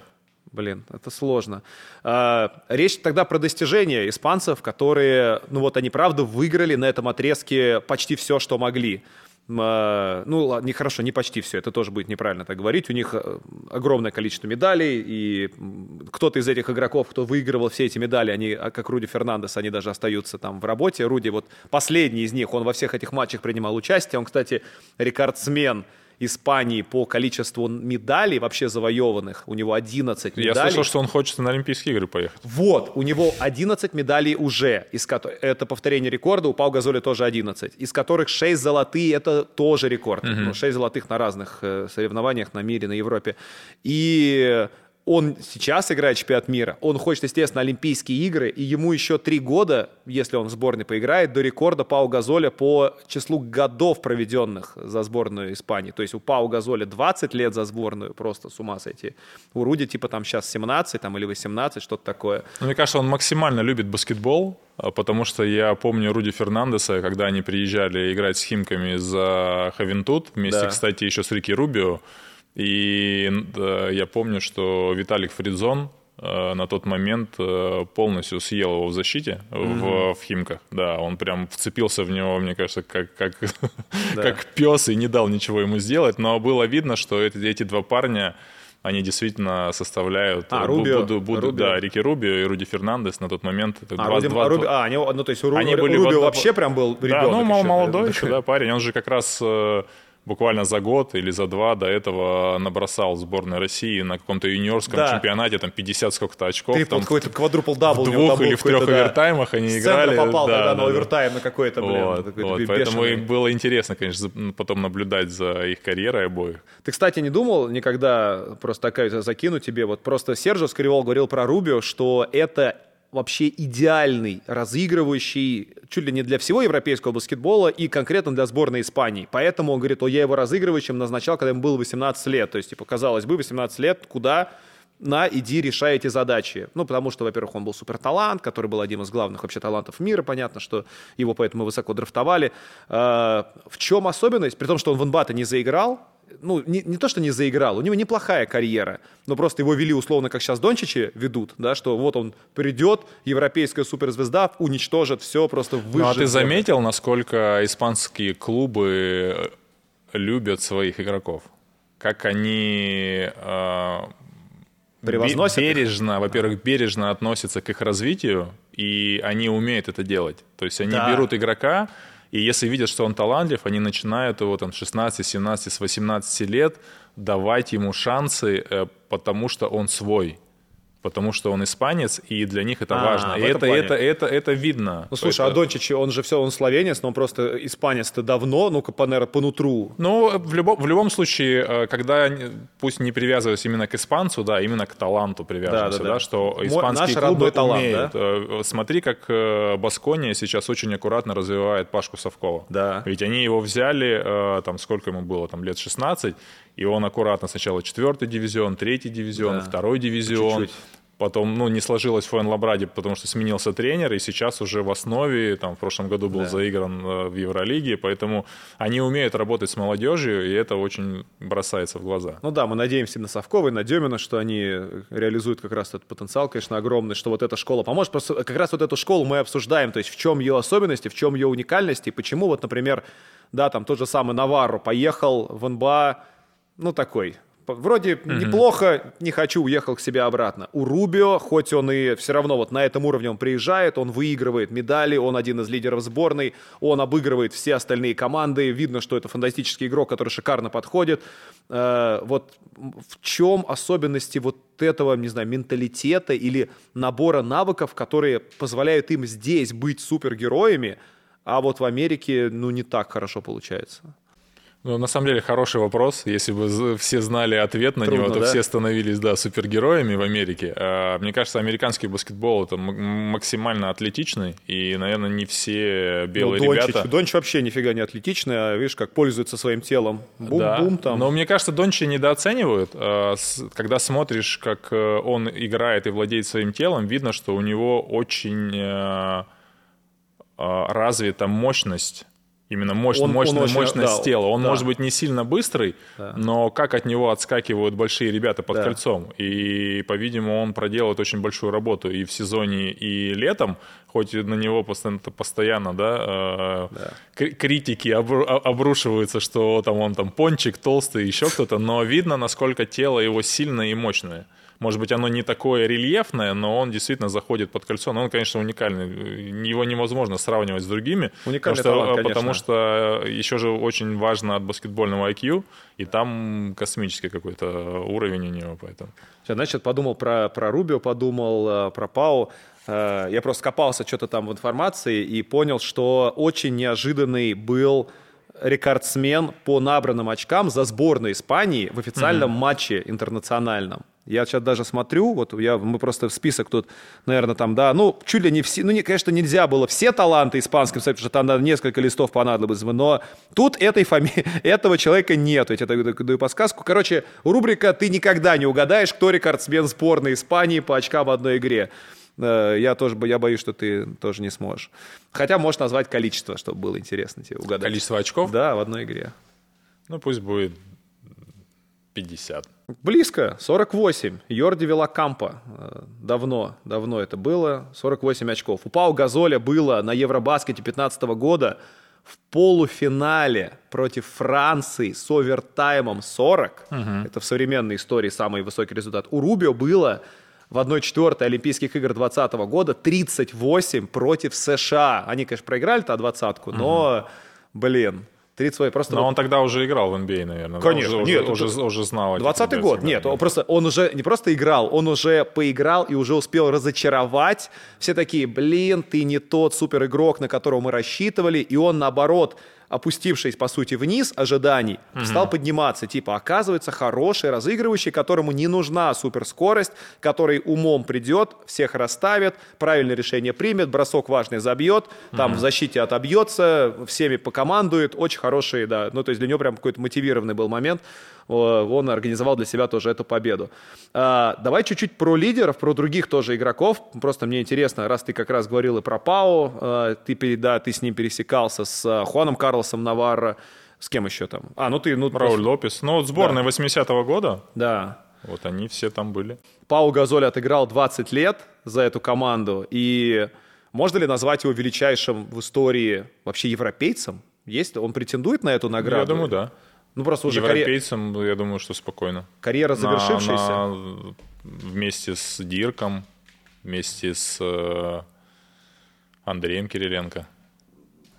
Блин, это сложно. А, речь тогда про достижения испанцев, которые, ну вот они правда выиграли на этом отрезке почти все, что могли. А, Ну, не хорошо, не почти все, это тоже будет неправильно так говорить. У них э, огромное количество медалей, и кто-то из этих игроков, кто выигрывал все эти медали, они, а, как Руди Фернандес, они даже остаются там в работе. Руди, вот последний из них, он во всех этих матчах принимал участие. Он, кстати, рекордсмен Испании по количеству медалей вообще завоеванных. У него 11 медалей.
Я слышал, что он хочет на Олимпийские игры поехать.
Вот, у него 11 медалей уже, из это повторение рекорда, у Пау Газоля тоже 11, из которых 6 золотые, это тоже рекорд. Ну, 6 золотых на разных э, соревнованиях, на мире, на Европе. И он сейчас играет чемпионат мира, он хочет, естественно, Олимпийские игры, и ему еще три года, если он в сборной поиграет, до рекорда Пау Газоля по числу годов, проведенных за сборную Испании. То есть у Пау Газоля 20 лет за сборную, просто с ума сойти. У Руди типа там сейчас 17 там, или 18, что-то такое.
Ну, мне кажется, он максимально любит баскетбол, а, потому что я помню Руди Фернандеса, когда они приезжали играть с Химками за Хавентут, вместе,
Да.
кстати, еще с Рики Рубио. И да, я помню, что Виталик Фридзон э, на тот момент э, полностью съел его в защите в, в Химках. Да, он прям вцепился в него, мне кажется, как, как, как пес и не дал ничего ему сделать. Но было видно, что эти, эти два парня, они действительно составляют...
А,
э,
Рубио,
буду- буду-
Рубио.
Да, Рики Рубио и Руди Фернандес на тот момент. Это
А,
два-
Руди-
два-
а, Руби- а, они, ну, то есть Ру-
Они были
Рубио
одном-
вообще прям был
Да,
ребенок.
ну, мол-
еще.
молодой еще, да, парень. Он же как раз э, буквально за год или за два до этого набросал сборной России на каком-то юниорском
Да.
чемпионате там 50 сколько-то очков.
Ты
там
какой-то quadruple double
в двух или в трех овертаймах они
С
играли.
попал
да,
тогда
да,
на
да.
овертайм на какой-то, блин.
Вот,
какой-то
вот, поэтому и было интересно, конечно, потом наблюдать за их карьерой обоих.
Ты, кстати, не думал никогда, просто такая закину тебе, вот просто Серджио Скривол говорил про Рубио, что это вообще идеальный, разыгрывающий чуть ли не для всего европейского баскетбола и конкретно для сборной Испании. Поэтому он говорит, о, я его разыгрывающим назначал, когда ему было 18 лет. То есть, типа, казалось бы, 18 лет, куда? На, иди, решай эти задачи. Ну, потому что, во-первых, он был суперталант, который был одним из главных вообще талантов мира. Понятно, что его поэтому высоко драфтовали. А, в чем особенность? При том, что он в НБА не заиграл, ну, не, не то, что не заиграл, у него неплохая карьера, но просто его вели условно, как сейчас Дончичи ведут, да, что вот он придет, европейская суперзвезда, уничтожит все, просто выжжет.
Ну, а ты заметил, насколько испанские клубы э, любят своих игроков? Как они э,
Превозносят
бережно, во-первых, бережно относятся к их развитию, и они умеют это делать. То есть они
Да.
берут игрока, и если видят, что он талантлив, они начинают его там с 16, 17, с 18 лет давать ему шансы, э, потому что он свой. Потому что он испанец, и для них это
А,
важно. И это, это, это, это видно.
Ну, слушай,
Это-
а Дончич, он же все, он словенец, но он просто испанец-то давно, ну-ка, по, наверное, по нутру.
Ну, в любом, в любом случае, э, когда, пусть не привязываясь именно к испанцу, да, именно к таланту привязываемся,
Да,
да,
да, да.
что испанские клубы
талант,
умеют. Э, Смотри, как э, Баскония сейчас очень аккуратно развивает Пашку Совкова.
Да.
Ведь они его взяли, там, сколько ему было, там, лет 16, и он аккуратно сначала четвертый дивизион, третий дивизион,
Да.
второй дивизион,
чуть-чуть.
Потом, ну, не сложилось в Фуэнлабраде, потому что сменился тренер, и сейчас уже в основе, там, в прошлом году был да. заигран э, в Евролиге, поэтому они умеют работать с молодежью, и это очень бросается в глаза.
Ну да, мы надеемся на Совкова и на Демина, что они реализуют как раз этот потенциал, конечно, огромный, что вот эта школа поможет. Просто как раз вот эту школу мы обсуждаем, то есть в чем ее особенности, в чем ее уникальность, и почему вот, например, да, там тот же самый Наварро поехал в НБА, ну такой, Вроде mm-hmm. неплохо, не хочу, уехал к себе обратно. У Рубио, хоть он и все равно вот на этом уровне он приезжает, он выигрывает медали, он один из лидеров сборной, он обыгрывает все остальные команды, видно, что это фантастический игрок, который шикарно подходит. Э, вот в чем особенности вот этого, не знаю, менталитета или набора навыков, которые позволяют им здесь быть супергероями, а вот в Америке, ну, не так хорошо получается?
Ну, на самом деле, хороший вопрос. Если бы все знали ответ на Трудно, него, то да? все становились, да, супергероями в Америке. А, мне кажется, американский баскетбол это максимально атлетичный, и, наверное, не все белые ну, Дончич, ребята...
Донч вообще нифига не атлетичный, а видишь, как пользуется своим телом. Бум-бум
да. там. Но мне кажется, Дончи недооценивают. А, когда смотришь, как э, он играет и владеет своим телом, видно, что у него очень э, а, развита мощность Именно мощь, он, мощная, он очень, мощность да, тела. Он да. может быть не сильно быстрый, да. но как от него отскакивают большие ребята под да. кольцом. И, по-видимому, он проделает очень большую работу и в сезоне, и летом, хоть на него постоянно, постоянно да, э, да. критики обрушиваются, что там он там пончик, толстый, еще кто-то, но видно, насколько тело его сильное и мощное. Может быть, оно не такое рельефное, но он действительно заходит под кольцо. Но он, конечно, уникальный. Его невозможно сравнивать с другими.
Уникальный потому что, талант,
потому что еще же очень важно от баскетбольного IQ, и там космический какой-то уровень у него. Поэтому.
Значит, подумал про, про Рубио, подумал э, про Пау. Э, я просто копался что-то там в информации и понял, что очень неожиданный был рекордсмен по набранным очкам за сборную Испании в официальном mm-hmm. матче интернациональном. Я сейчас даже смотрю, вот я, мы просто в список тут, наверное, там, да, ну, чуть ли не все, ну, не, конечно, нельзя было все таланты испанским сказать, потому что там надо несколько листов понадобилось бы, но тут этой фамилии, этого человека нет, я тебе даю подсказку. Короче, рубрика «Ты никогда не угадаешь, кто рекордсмен сборной Испании по очкам в одной игре». Э, я тоже я боюсь, что ты тоже не сможешь. Хотя можешь назвать количество, чтобы было интересно тебе угадать.
Количество очков?
Да, в одной игре.
Ну, пусть будет 50.
Близко, 48. Йорди Велакампа. Э, давно, давно это было. 48 очков. У Пау Газоля было на Евробаскете 2015 года в полуфинале против Франции с овертаймом 40. Угу. Это в современной истории самый высокий результат. У Рубио было в 1-4 Олимпийских игр 2020 года 38 против США. Они, конечно, проиграли-то двадцатку, но, блин, 38. Просто
Но вот... он тогда уже играл в NBA, наверное.
Конечно,
да?
уже, нет.
Уже, уже, уже знал.
20-й год, нет. Да. Он, просто, он уже не просто играл, он уже поиграл и уже успел разочаровать. Все такие, блин, ты не тот супер игрок, на которого мы рассчитывали. И он, наоборот, опустившись, по сути, вниз ожиданий, угу. стал подниматься. Типа, оказывается, хороший разыгрывающий, которому не нужна суперскорость, который умом придет, всех расставит, правильное решение примет, бросок важный забьет, там угу. в защите отобьется, всеми покомандует. Очень хороший, да. Ну, то есть для него прям какой-то мотивированный был момент. Он организовал для себя тоже эту победу. А, давай чуть-чуть про лидеров, про других тоже игроков. Просто мне интересно, раз ты как раз говорил и про Пау, э, ты, да, ты с ним пересекался с э, Хуаном Карлосом Наварро, с кем еще там?
А, ну ты... Ну, Рауль просто... Лопес. Ну, вот сборная да. 80-го года.
Да.
Вот они все там были.
Пау Газоль отыграл 20 лет за эту команду. И можно ли назвать его величайшим в истории вообще европейцем? Есть? Он претендует на эту награду?
Я думаю, да.
Ну, просто уже
Европейцам, карьер... я думаю, что спокойно.
Карьера завершившаяся? На,
на... Вместе с Дирком, вместе с э, Андреем Кириленко.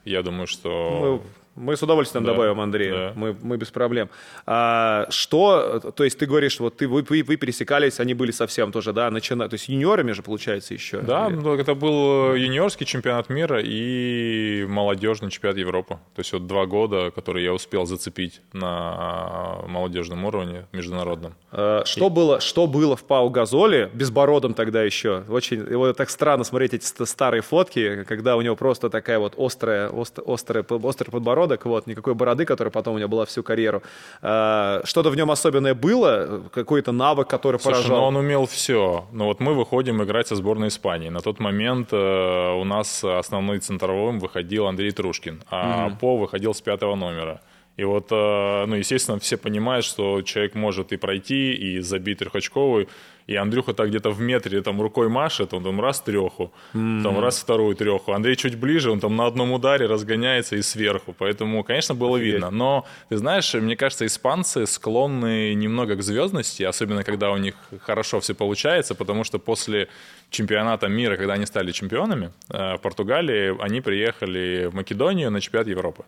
Я думаю, что...
Мы мы с удовольствием да, добавим Андрея. Да. Мы, мы без проблем. А, что, то есть ты говоришь, вот ты, вы, вы, вы пересекались, они были совсем тоже, да, начина, то есть юниорами же, получается, еще?
Да, или? Ну, это был юниорский чемпионат мира и молодежный чемпионат Европы. То есть вот два года, которые я успел зацепить на молодежном уровне международном.
А, что, и... было, что было в Пау Газоле, безбородом тогда еще? Очень, его так странно смотреть эти старые фотки, когда у него просто такая вот острая, острая, острый подбородок, подбородок, вот, никакой бороды, которая потом у него была всю карьеру. Э, что-то в нем особенное было? Какой-то навык, который Слушай, поражал?
ну он умел все. Ну вот мы выходим играть со сборной Испании. На тот момент э, у нас основной центровым выходил Андрей Трушкин, а угу. По выходил с пятого номера. И вот, э, ну, естественно, все понимают, что человек может и пройти, и забить трехочковый. И Андрюха так где-то в метре там рукой машет, он там раз треху, mm-hmm. там раз вторую треху. Андрей чуть ближе, он там на одном ударе разгоняется и сверху. Поэтому, конечно, было Офигеть. видно. Но, ты знаешь, мне кажется, испанцы склонны немного к звездности, особенно когда у них хорошо все получается, потому что после чемпионата мира, когда они стали чемпионами э, в Португалии, они приехали в Македонию на чемпионат Европы.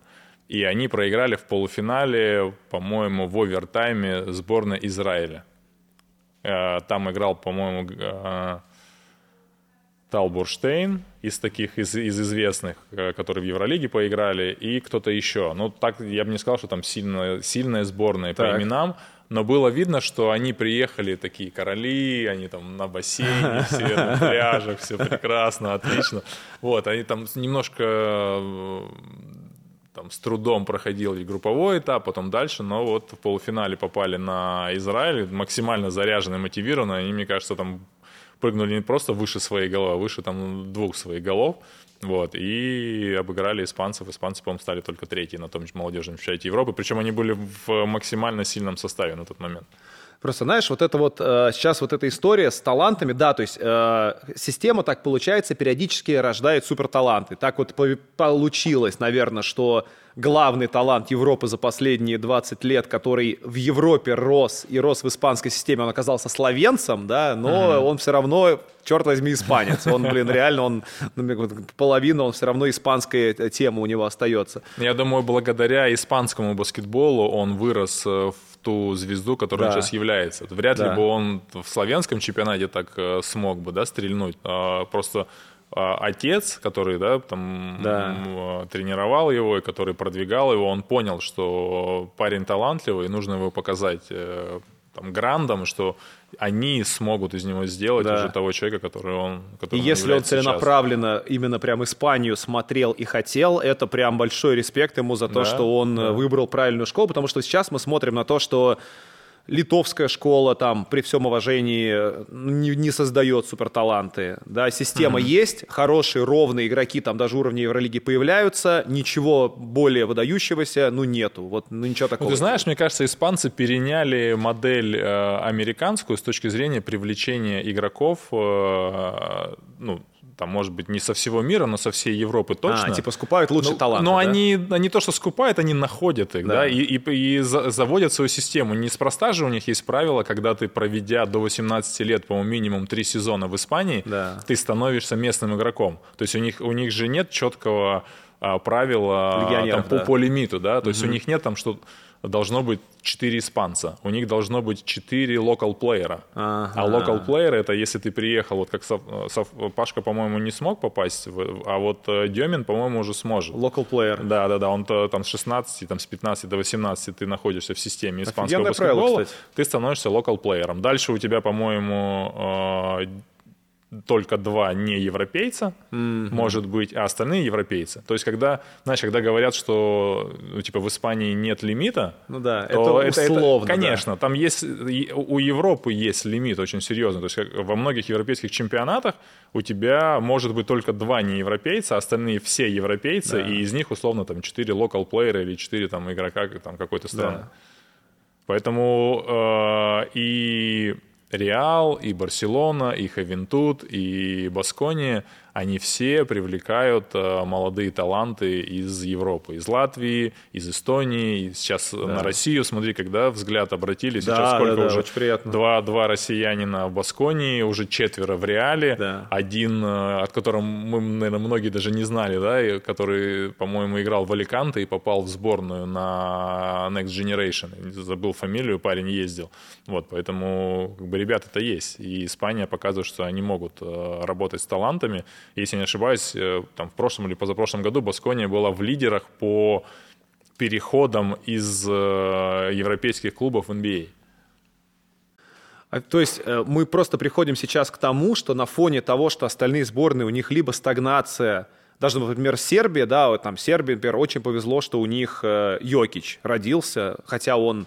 И они проиграли в полуфинале, по-моему, в овертайме сборной Израиля. Э, там играл, по-моему, э, Талбурштейн из таких, из, из известных, э, которые в Евролиге поиграли, и кто-то еще. Ну, так я бы не сказал, что там сильная, сильная сборная так. по именам, но было видно, что они приехали такие короли, они там на бассейне, все на пляжах, все прекрасно, отлично. Вот, они там немножко там, с трудом проходил групповой этап, потом дальше, но вот в полуфинале попали на Израиль, максимально заряженные, мотивированные, они, мне кажется, там прыгнули не просто выше своей головы, а выше там двух своих голов, вот, и обыграли испанцев. Испанцы, по-моему, стали только третьи на том молодежном чемпионате Европы, причем они были в максимально сильном составе на тот момент.
Просто, знаешь, вот это вот э, сейчас вот эта история с талантами, да, то есть э, система так получается периодически рождает суперталанты. Так вот получилось, наверное, что главный талант Европы за последние 20 лет, который в Европе рос и рос в испанской системе, он оказался словенцем, да, но mm-hmm. он все равно, черт возьми, испанец. Он, блин, реально, он ну, половина, он все равно испанская тема у него остается.
Я думаю, благодаря испанскому баскетболу он вырос э, в ту звезду, которой да. он сейчас является. Вряд да. ли бы он в славянском чемпионате так э, смог бы, да, стрельнуть. А, просто а, отец, который, да, там да. тренировал его и который продвигал его, он понял, что парень талантливый, нужно его показать э, там, грандом, что они смогут из него сделать да. уже того человека, который он который
И он если он целенаправленно сейчас. именно прям Испанию смотрел и хотел, это прям большой респект ему за то, да, что он да. выбрал правильную школу, потому что сейчас мы смотрим на то, что литовская школа там при всем уважении не, не создает суперталанты. Да, система mm-hmm. есть, хорошие, ровные игроки там даже уровня Евролиги появляются, ничего более выдающегося, ну, нету. Вот, ну, ничего такого.
Ну, ты знаешь, мне кажется, испанцы переняли модель э, американскую с точки зрения привлечения игроков, э, ну, там, может быть, не со всего мира, но со всей Европы а, точно.
А, типа скупают лучшие ну, таланты,
Но да? они, они то, что скупают, они находят их, да, да и, и, и заводят свою систему. Неспроста же у них есть правило, когда ты, проведя до 18 лет, по-моему, минимум 3 сезона в Испании, да. ты становишься местным игроком. То есть у них, у них же нет четкого правила там, по, да. по лимиту, да, то угу. есть у них нет там, что должно быть 4 испанца, у них должно быть 4 local плеера. Ага. А player это если ты приехал, вот как Сав, Сав, Пашка, по-моему, не смог попасть, в, а вот э, Демин, по-моему, уже сможет.
Local player.
Да, да, да, он там с 16, там с 15 до 18 ты находишься в системе испанского Офигенное баскетбола, правило, ты становишься local плеером. Дальше у тебя, по-моему, э, только два не европейца, mm-hmm. может быть, а остальные европейцы. То есть, когда, знаешь, когда говорят, что ну, типа в Испании нет лимита,
ну да, то это, это условно.
Это, конечно, да. там есть у Европы есть лимит очень серьезный. То есть, как во многих европейских чемпионатах у тебя может быть только два не европейца, а остальные все европейцы, да. и из них условно там четыре локал плеера или четыре там игрока там какой-то страны. Да. Поэтому э, и Реал, и Барселона, и Хавентут, и Баскония они все привлекают э, молодые таланты из Европы, из Латвии, из Эстонии, сейчас да. на Россию, смотри, когда взгляд обратили, сейчас да, сколько да, уже? Очень приятно. Два, два россиянина в Басконии, уже четверо в Реале, да. один, э, от которого мы, наверное, многие даже не знали, да, который, по-моему, играл в Аликанте и попал в сборную на Next Generation, забыл фамилию, парень ездил, вот, поэтому, как бы, ребята-то есть, и Испания показывает, что они могут э, работать с талантами, если не ошибаюсь, э, там, в прошлом или позапрошлом году Баскония была в лидерах по переходам из э, европейских клубов в NBA.
А, то есть э, мы просто приходим сейчас к тому, что на фоне того, что остальные сборные, у них либо стагнация, даже, например, Сербия, да, вот там Сербия, например, очень повезло, что у них Йокич родился, хотя он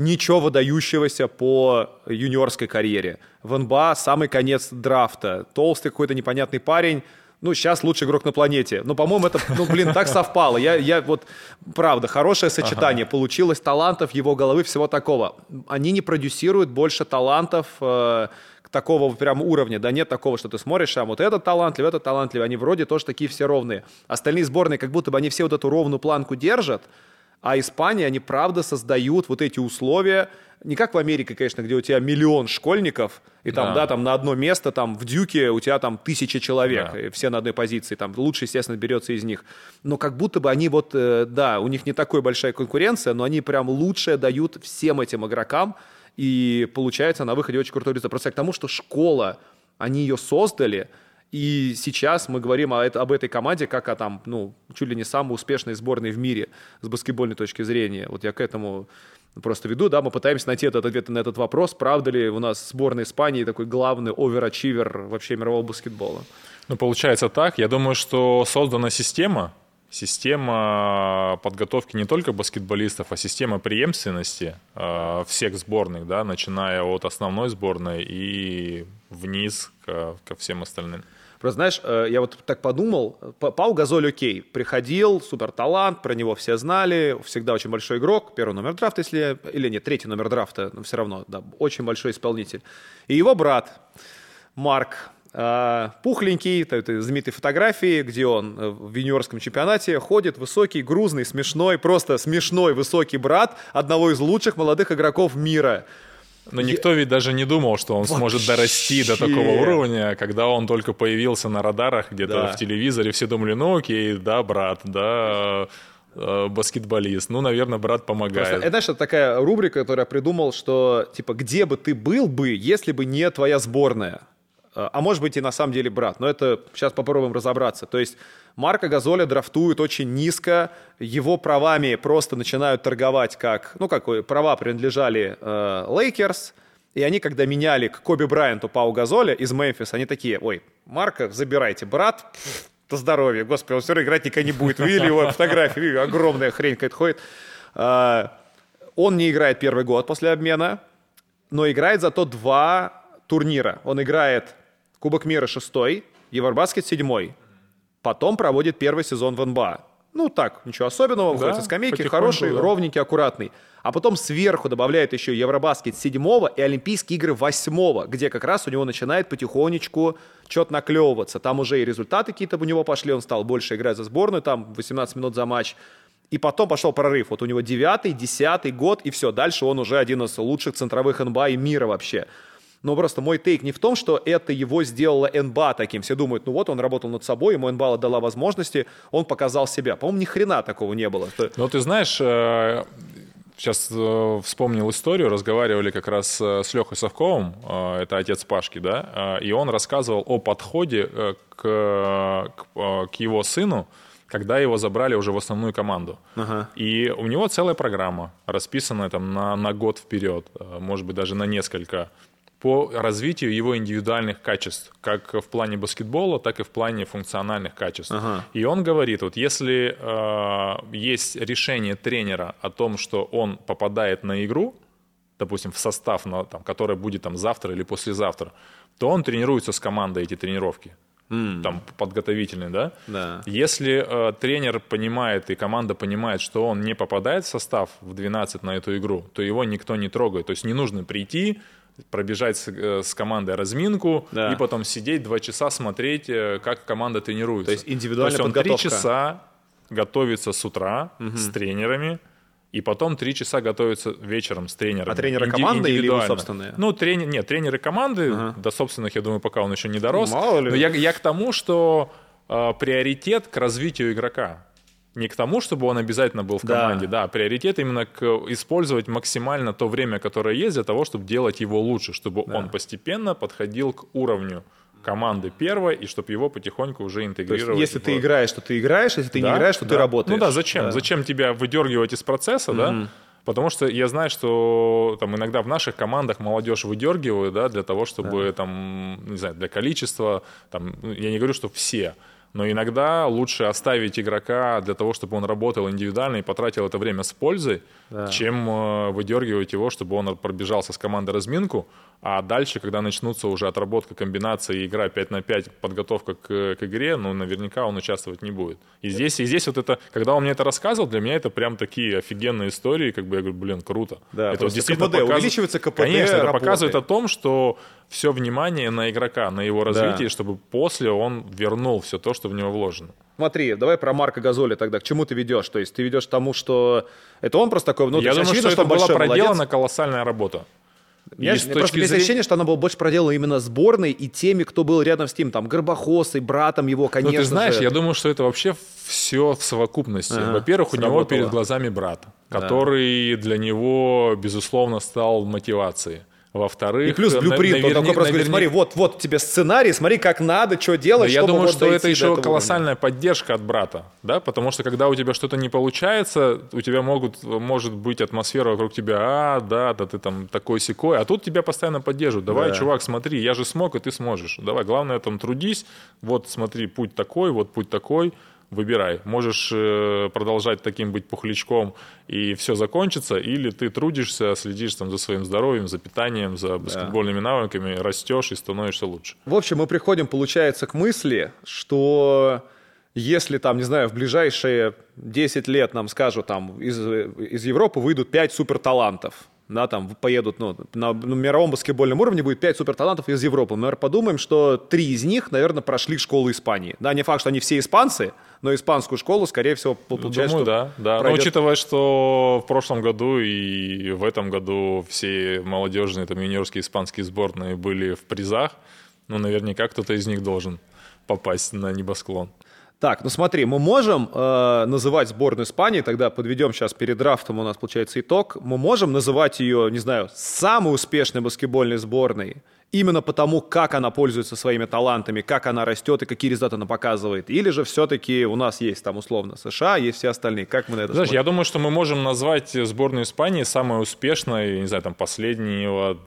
ничего выдающегося по юниорской карьере. В НБА самый конец драфта. Толстый какой-то непонятный парень, ну, сейчас лучший игрок на планете. Ну, по-моему, это, ну, блин, так совпало. Я, я вот, правда, хорошее сочетание ага. получилось талантов, его головы, всего такого. Они не продюсируют больше талантов э, такого прям уровня, да, нет такого, что ты смотришь, а вот этот талантлив, этот талантлив, они вроде тоже такие все ровные. Остальные сборные, как будто бы они все вот эту ровную планку держат, а Испания, они правда создают вот эти условия, не как в Америке, конечно, где у тебя миллион школьников, и там, да, да там на одно место, там в Дюке у тебя там тысяча человек, да. и все на одной позиции, там лучше, естественно, берется из них. Но как будто бы они вот, э, да, у них не такая большая конкуренция, но они прям лучшее дают всем этим игрокам, и получается на выходе очень крутой результат. Просто к тому, что школа, они ее создали, и сейчас мы говорим о, об этой команде как о там, ну, чуть ли не самой успешной сборной в мире с баскетбольной точки зрения. Вот я к этому просто веду, да, мы пытаемся найти этот ответ на этот вопрос, правда ли у нас сборная Испании такой главный оверачивер вообще мирового баскетбола.
Ну, получается так. Я думаю, что создана система, система подготовки не только баскетболистов, а система преемственности э, всех сборных, да, начиная от основной сборной и вниз к, ко всем остальным.
Просто, знаешь, э, я вот так подумал, Пау Газоль окей, приходил, супер талант, про него все знали, всегда очень большой игрок, первый номер драфта, если, или нет, третий номер драфта, но все равно, да, очень большой исполнитель. И его брат Марк, э, пухленький, это знаменитые фотографии, где он э, в юниорском чемпионате ходит, высокий, грузный, смешной, просто смешной высокий брат одного из лучших молодых игроков мира –
но никто ведь даже не думал, что он Вообще. сможет дорасти до такого уровня, когда он только появился на радарах где-то да. в телевизоре. Все думали, ну окей, да, брат, да, э, баскетболист. Ну, наверное, брат помогает. Просто,
это, знаешь, это такая рубрика, которую я придумал, что, типа, где бы ты был бы, если бы не твоя сборная? Э, а может быть и на самом деле брат. Но это сейчас попробуем разобраться. То есть Марка Газоля драфтуют очень низко, его правами просто начинают торговать как, ну как права принадлежали Лейкерс, э, и они, когда меняли к Коби Брайанту Пау Газоля из Мемфиса, они такие, ой, Марка, забирайте, брат, то здоровье, господи, он все равно играть никогда не будет. Видели его фотографии, огромная хрень какая-то ходит. Э, он не играет первый год после обмена, но играет зато два турнира. Он играет Кубок мира шестой, Евробаскет седьмой. Потом проводит первый сезон в НБА. Ну так, ничего особенного, выходит да, со скамейки, хороший, да. ровненький, аккуратный. А потом сверху добавляет еще Евробаскет седьмого и Олимпийские игры восьмого, где как раз у него начинает потихонечку что-то наклевываться. Там уже и результаты какие-то у него пошли, он стал больше играть за сборную, там 18 минут за матч. И потом пошел прорыв. Вот у него девятый, десятый год, и все. Дальше он уже один из лучших центровых НБА и мира вообще. Но просто мой тейк не в том, что это его сделало НБА таким. Все думают, ну вот он работал над собой, ему НБА дала возможности, он показал себя. По-моему, ни хрена такого не было.
Ну ты знаешь, сейчас э, э, вспомнил историю, разговаривали как раз э, с Лехой Совковым, это отец Пашки, да, и он рассказывал о подходе к, к, к его сыну, когда его забрали уже в основную команду. Ага. И у него целая программа, расписанная там на, на год вперед, может быть, даже на несколько по развитию его индивидуальных качеств, как в плане баскетбола, так и в плане функциональных качеств. Ага. И он говорит, вот если э, есть решение тренера о том, что он попадает на игру, допустим, в состав, на, там, который будет там завтра или послезавтра, то он тренируется с командой эти тренировки. Mm. Там подготовительные, да?
Да.
Если э, тренер понимает и команда понимает, что он не попадает в состав в 12 на эту игру, то его никто не трогает. То есть не нужно прийти, пробежать с, э, с командой разминку да. и потом сидеть два часа смотреть, э, как команда тренируется.
То есть индивидуальная То
есть он три часа готовится с утра угу. с тренерами, и потом три часа готовится вечером с тренером.
А тренеры Инди- команды или его собственные?
Ну, трени- нет, тренеры команды, ага. до собственных, я думаю, пока он еще не дорос. Мало ли. Но я, я к тому, что э, приоритет к развитию игрока не к тому, чтобы он обязательно был в команде, да, да приоритет именно к использовать максимально то время, которое есть для того, чтобы делать его лучше, чтобы да. он постепенно подходил к уровню команды первой, и чтобы его потихоньку уже интегрировать.
То есть, если в... ты играешь, то ты играешь, если ты да, не играешь, то
да.
ты работаешь.
Ну да, зачем? Да. Зачем тебя выдергивать из процесса, mm-hmm. да? Потому что я знаю, что там иногда в наших командах молодежь выдергивают, да, для того, чтобы да. там, не знаю, для количества, там, я не говорю, что все, Но иногда лучше оставить игрока для того, чтобы он работал индивидуально и потратил это время с пользой, да. чем э, выдергивать его, чтобы он пробежался с командой разминку, а дальше, когда начнутся уже отработка комбинации и игра 5 на 5, подготовка к, к игре, ну, наверняка он участвовать не будет. И здесь, и здесь вот это, когда он мне это рассказывал, для меня это прям такие офигенные истории, как бы я говорю, блин, круто.
Да, это действительно КПД, показ... увеличивается КПД
Конечно, работы. это показывает о том, что все внимание на игрока, на его развитие, да. чтобы после он вернул все то, что в него вложено.
Смотри, давай про Марка Газоли тогда. К чему ты ведешь? То есть ты ведешь к тому, что это он просто такой, ну,
Я думаю, очевидно, что, что это была проделана молодец. колоссальная работа.
Я, есть просто есть зрения... ощущение, что она была больше проделана именно сборной и теми, кто был рядом с ним, там, Горбахос и братом его, конечно
Ну, ты знаешь, же. я думаю, что это вообще все в совокупности. Ага, Во-первых, у него перед глазами брат, который да. для него, безусловно, стал мотивацией. Во-вторых,
и плюс блюпринт, навер... он такой просто говорит, смотри, вот, вот тебе сценарий, смотри, как надо, что делать,
Я думаю, вот что это еще колоссальная уровня. поддержка от брата, да, потому что когда у тебя что-то не получается, у тебя могут, может быть атмосфера вокруг тебя, а, да, да, ты там такой секой, а тут тебя постоянно поддерживают, давай, да. чувак, смотри, я же смог, и ты сможешь, давай, главное там трудись, вот смотри, путь такой, вот путь такой, выбирай. Можешь э, продолжать таким быть пухлячком и все закончится, или ты трудишься, следишь там за своим здоровьем, за питанием, за баскетбольными навыками, растешь и становишься лучше.
В общем, мы приходим, получается, к мысли, что если там, не знаю, в ближайшие 10 лет нам скажут, там из, из Европы выйдут 5 суперталантов, да, там поедут, ну, на, на мировом баскетбольном уровне будет 5 суперталантов из Европы. Мы подумаем, что три из них, наверное, прошли школу Испании. Да, не факт, что они все испанцы, но испанскую школу, скорее всего,
получается, Думаю, да, да. Пройдет... Но учитывая, что в прошлом году и в этом году все молодежные, там, юниорские испанские сборные были в призах, ну, наверняка кто-то из них должен попасть на небосклон.
Так, ну смотри, мы можем э, называть сборную Испании, тогда подведем сейчас перед драфтом у нас получается итог, мы можем называть ее, не знаю, самой успешной баскетбольной сборной именно потому, как она пользуется своими талантами, как она растет и какие результаты она показывает? Или же все-таки у нас есть там условно США, есть все остальные? Как мы на это
Знаешь,
смотрим?
я думаю, что мы можем назвать сборную Испании самой успешной, не знаю, там последнего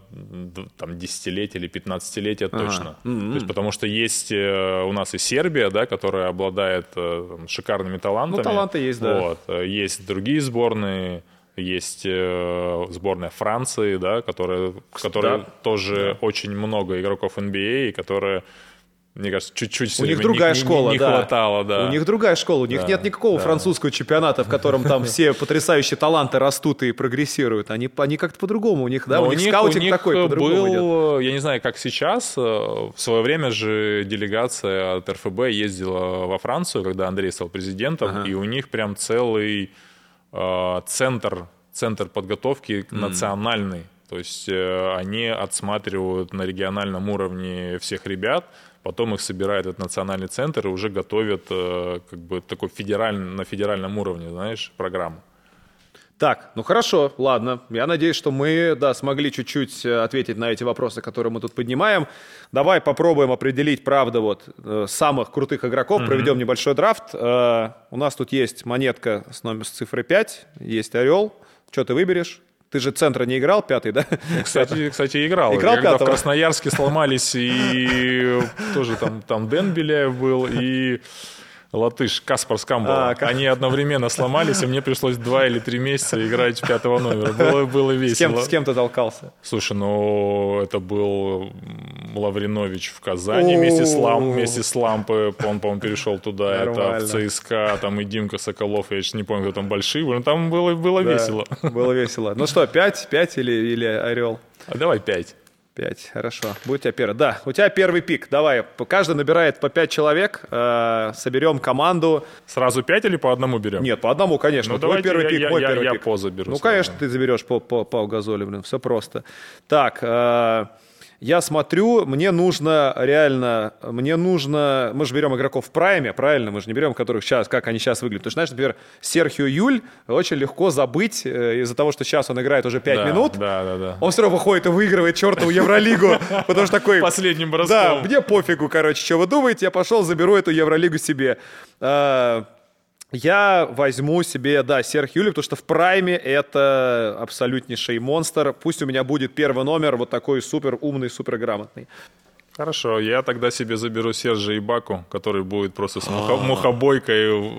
там, десятилетия или пятнадцатилетия ага. точно. Mm-hmm. То есть, потому что есть э, у нас и Сербия, да, которая обладает э, там, шикарными талантами. Ну,
таланты есть, да. Вот.
Э, есть другие сборные, есть э, сборная Франции, да, которая, которая да. тоже да. очень много игроков NBA, и которая мне кажется, чуть-чуть
у них другая
не,
школа,
не, не
да.
хватало, да.
У них другая школа, у них да, нет никакого да. французского чемпионата, в котором там все потрясающие таланты растут и прогрессируют. Они, они как-то по-другому, у них, да, у, у них скаутинг у них такой,
был, идет. я не знаю, как сейчас, э, в свое время же делегация от РФБ ездила во Францию, когда Андрей стал президентом, ага. и у них прям целый центр, центр подготовки mm. национальный. То есть э, они отсматривают на региональном уровне всех ребят, потом их собирают этот национальный центр и уже готовят э, как бы такой федеральный, на федеральном уровне, знаешь, программу.
Так, ну хорошо, ладно. Я надеюсь, что мы, да, смогли чуть-чуть э, ответить на эти вопросы, которые мы тут поднимаем. Давай попробуем определить, правда, вот э, самых крутых игроков. Mm-hmm. Проведем небольшой драфт. Э, у нас тут есть монетка с номер с цифрой 5, есть орел. Что ты выберешь? Ты же центра не играл, пятый, да?
Кстати, кстати играл.
Играл
Когда пятого? в Красноярске сломались, и тоже там, там Дэн Беляев был, и латыш Каспар Скамбола. А, Они одновременно сломались, и мне пришлось два или три месяца играть пятого номера. Было, было весело.
С кем, с кем ты толкался?
Слушай, ну это был Лавринович в Казани вместе с, Лам, вместе с Лампой. Он, по-моему, перешел туда. Это в ЦСКА, там и Димка Соколов, я еще не помню, кто там большие. Но там было, было да, весело.
Было весело. Ну что, пять, пять или, или Орел?
А давай пять.
Пять, хорошо. Будет у тебя первый. Да, у тебя первый пик. Давай, каждый набирает по пять человек, э, соберем команду.
Сразу пять или по одному берем?
Нет, по одному, конечно. Ну,
Твой первый
я,
пик,
я,
мой
я,
первый
я
пик. по заберу.
Ну, конечно, ты заберешь по, по, по газолю, блин, все просто. Так, э, я смотрю, мне нужно реально, мне нужно, мы же берем игроков в прайме, правильно, мы же не берем которых сейчас, как они сейчас выглядят. Потому что, знаешь, например, Серхио Юль очень легко забыть э, из-за того, что сейчас он играет уже 5
да,
минут.
Да, да, да.
Он все равно выходит и выигрывает чертову Евролигу, потому что такой...
Последним броском.
Да, мне пофигу, короче, что вы думаете, я пошел, заберу эту Евролигу себе. Я возьму себе, да, Серх Юли, потому что в прайме это абсолютнейший монстр. Пусть у меня будет первый номер, вот такой супер умный, супер грамотный.
Хорошо, я тогда себе заберу Сержа Ибаку, который будет просто с муха- мухобойкой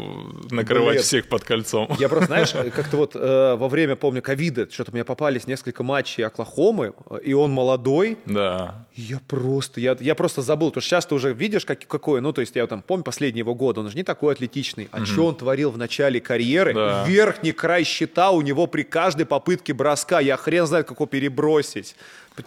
накрывать
Блин.
всех под кольцом.
Я просто, знаешь, как-то вот э, во время, помню, ковида, что-то мне попались несколько матчей Оклахомы, э, и он молодой,
Да.
И Я просто, я, я просто забыл, потому что сейчас ты уже видишь, как, какой, ну, то есть я там помню последние его годы, он же не такой атлетичный, а что он творил в начале карьеры,
Да.
верхний край щита у него при каждой попытке броска, я хрен знает, как его перебросить.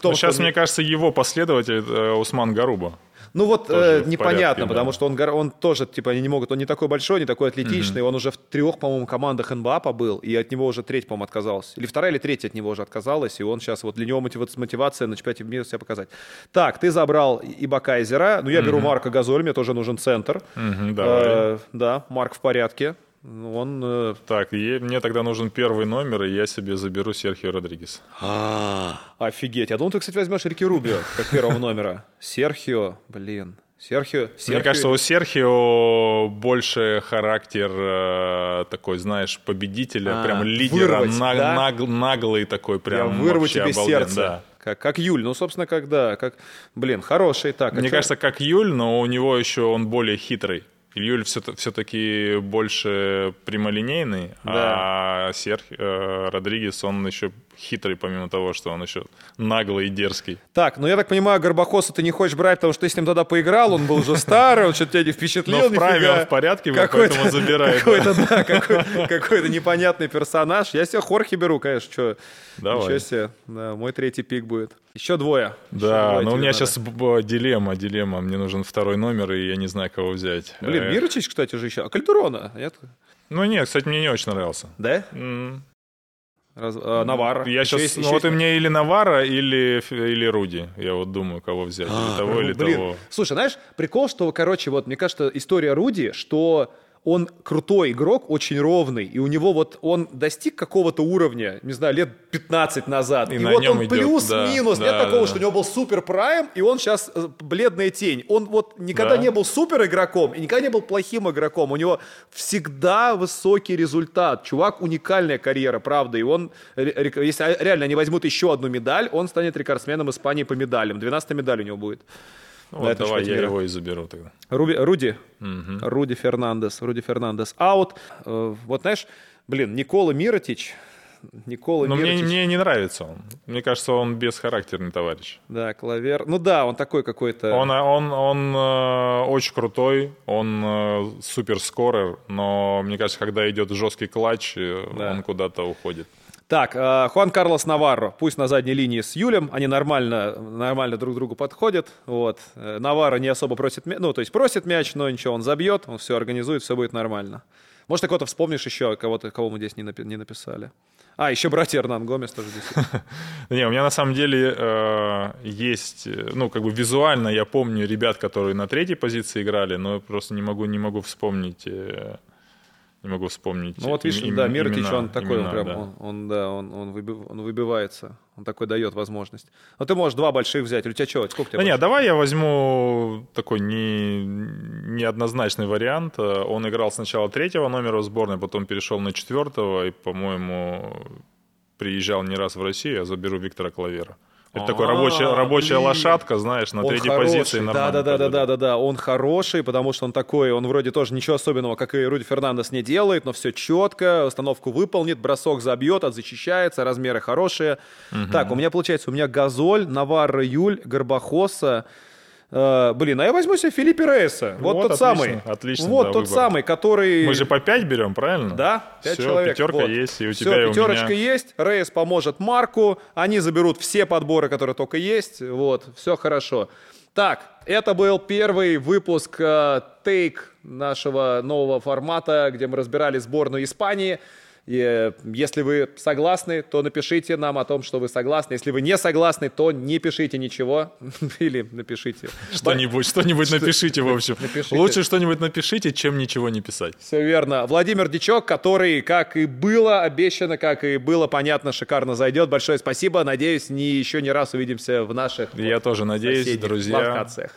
Том, что
сейчас,
он-
мне кажется, его последователь э, Усман Гаруба.
Ну вот э, непонятно,
порядке, да.
потому что он, он тоже, типа, они не могут, он не такой большой, не такой атлетичный, он уже в трех, по-моему, командах НБА побыл, и от него уже треть, по-моему, отказалась. Или вторая, или третья от него уже отказалась, и он сейчас, вот для него мотива- мотивация на чемпионате мира себя показать. Так, ты забрал Иба Кайзера, ну я беру Марка Газоль, мне тоже нужен центр.
Мгм, давай.
Э, да, Марк в порядке. Он... э,
Так, и мне тогда нужен первый номер, и я себе заберу Серхио Родригес.
Офигеть. Я думал, ты, кстати, возьмешь Рики Рубио как первого номера. Серхио, блин. Серхио.
Мне
Серхио-
кажется, у Серхио больше характер э, такой, знаешь, победителя,
А,
прям лидера,
вырвать,
на-
да?
наг- наглый такой,
Я
прям
вырву
вообще
тебе
обалден,
сердце.
да.
Как, как Юль. Ну, собственно, когда... Как... Блин, хороший. Так, а
Мне
чё-
кажется, как Юль, но у него еще он более хитрый. Юль все-таки больше прямолинейный, а Серхи э, Родригес, он еще хитрый, помимо того, что он еще наглый и дерзкий.
Так, ну я так понимаю, Горбахоса ты не хочешь брать, потому что ты с ним тогда поиграл, он был уже старый, он что-то тебя не впечатлил
Но в прайме
нифига.
он в порядке был, поэтому забирает.
Какой-то, да, какой- какой-то непонятный персонаж. Я себе Хорхе беру, конечно, что.
Давай.
Ничего себе. Да, мой третий пик будет. Еще двое. Еще
Да,
двое
но у меня
надо.
сейчас б- дилемма, дилемма. Мне нужен второй номер, и я не знаю, кого взять.
Блин,
Э,
Мирочич, кстати, уже еще. А Кальдерона, нет?
Ну нет, кстати, мне не очень нравился.
Да?
М,
Раз- а, Наварро.
Я
Еще
сейчас,
есть-
ну
еще
вот
есть-
и мне или Навара, или, или Руди. Я вот думаю, кого взять. или того, или
А, Блин,
того.
Слушай, знаешь, прикол, что, короче, вот, мне кажется, история Руди, что он крутой игрок, очень ровный, и у него вот он достиг какого-то уровня, не знаю, лет 15 назад.
И
И,
на
вот он плюс-минус,
да,
нет
да,
такого,
да.
что у него был супер прайм, и он сейчас э, бледная тень. Он вот никогда
Да.
не был супер игроком и никогда не был плохим игроком. У него всегда высокий результат. Чувак, уникальная карьера, правда. И он, если реально они возьмут еще одну медаль, он станет рекордсменом Испании по медалям. 12 медаль у него будет.
Ну, вот давай я
мира.
его и заберу тогда.
Руби, Руди. Руди Фернандес. Руди Фернандес. Аут. Э, вот знаешь, блин, Никола Миротич. Никола
Но мне,
Миротич.
мне не нравится он. Мне кажется, он бесхарактерный товарищ.
Да, клавер. Ну да, он такой какой-то.
Он, он, он э, очень крутой, он э, супер скорер, но мне кажется, когда идет жесткий клатч, э,
Да.
он куда-то уходит.
Так, э, Хуан Карлос Наварро, пусть на задней линии с Юлем, они нормально, нормально друг другу подходят. Вот. Э, Наварро не особо просит мяч, ну, то есть просит мяч, но ничего, он забьет, он все организует, все будет нормально. Может, ты кого-то вспомнишь еще, кого-то, кого мы здесь не, напи- не написали. А, еще братья Эрнан Гомес тоже здесь.
Не, у меня на самом деле э, есть, ну, как бы визуально я помню ребят, которые на третьей позиции играли, но просто не могу, не могу вспомнить, не могу вспомнить.
Ну вот видишь,
им-
да, Миротич,
имена-
он такой, он
имена,
прям,
да.
он, он, да, он, он, выби- он выбивается, он такой дает возможность. Но ты можешь два больших взять, у тебя что, сколько у тебя
Да нет, давай я возьму такой не, неоднозначный вариант. Он играл сначала третьего номера в сборной, потом перешел на четвертого и, по-моему, приезжал не раз в Россию. Я заберу Виктора Клавера. Это такой
А,
рабочая, рабочая
блин.
лошадка, знаешь, на
Он
третьей
хороший,
позиции
да,
нормально
да, да, да, да, да, да, он хороший, потому что он такой, он вроде тоже ничего особенного, как и Руди Фернандес не делает, но все четко, установку выполнит, бросок забьет, отзащищается, размеры хорошие. Так, у меня получается, у меня Газоль, Наварро, Юль, Горбахоса. Э, блин, а я возьму себе Филиппе Рейса. Вот,
Вот,
тот
отлично,
самый.
отлично,
Вот
да,
тот
выбор.
самый, который...
Мы же по 5 берем, правильно?
Да, пять
Всё,
человек.
пятерка
Вот.
есть, и у
Всё,
тебя, и у
пятерочка
меня.
есть. Рейс поможет Марку. Они заберут все подборы, которые только есть. Вот, все хорошо. Так, это был первый выпуск э, тейк нашего нового формата, где мы разбирали сборную Испании. И, э, если вы согласны, то напишите нам о том, что вы согласны. Если вы не согласны, то не пишите ничего. Или напишите.
Что-нибудь, что-нибудь напишите, в общем.
Напишите.
Лучше что-нибудь напишите, чем ничего не писать.
Все верно. Владимир Дичок, который, как и было обещано, как и было понятно, шикарно зайдет. Большое спасибо. Надеюсь, не, еще не раз увидимся в наших
Я тоже надеюсь, друзья.
локациях.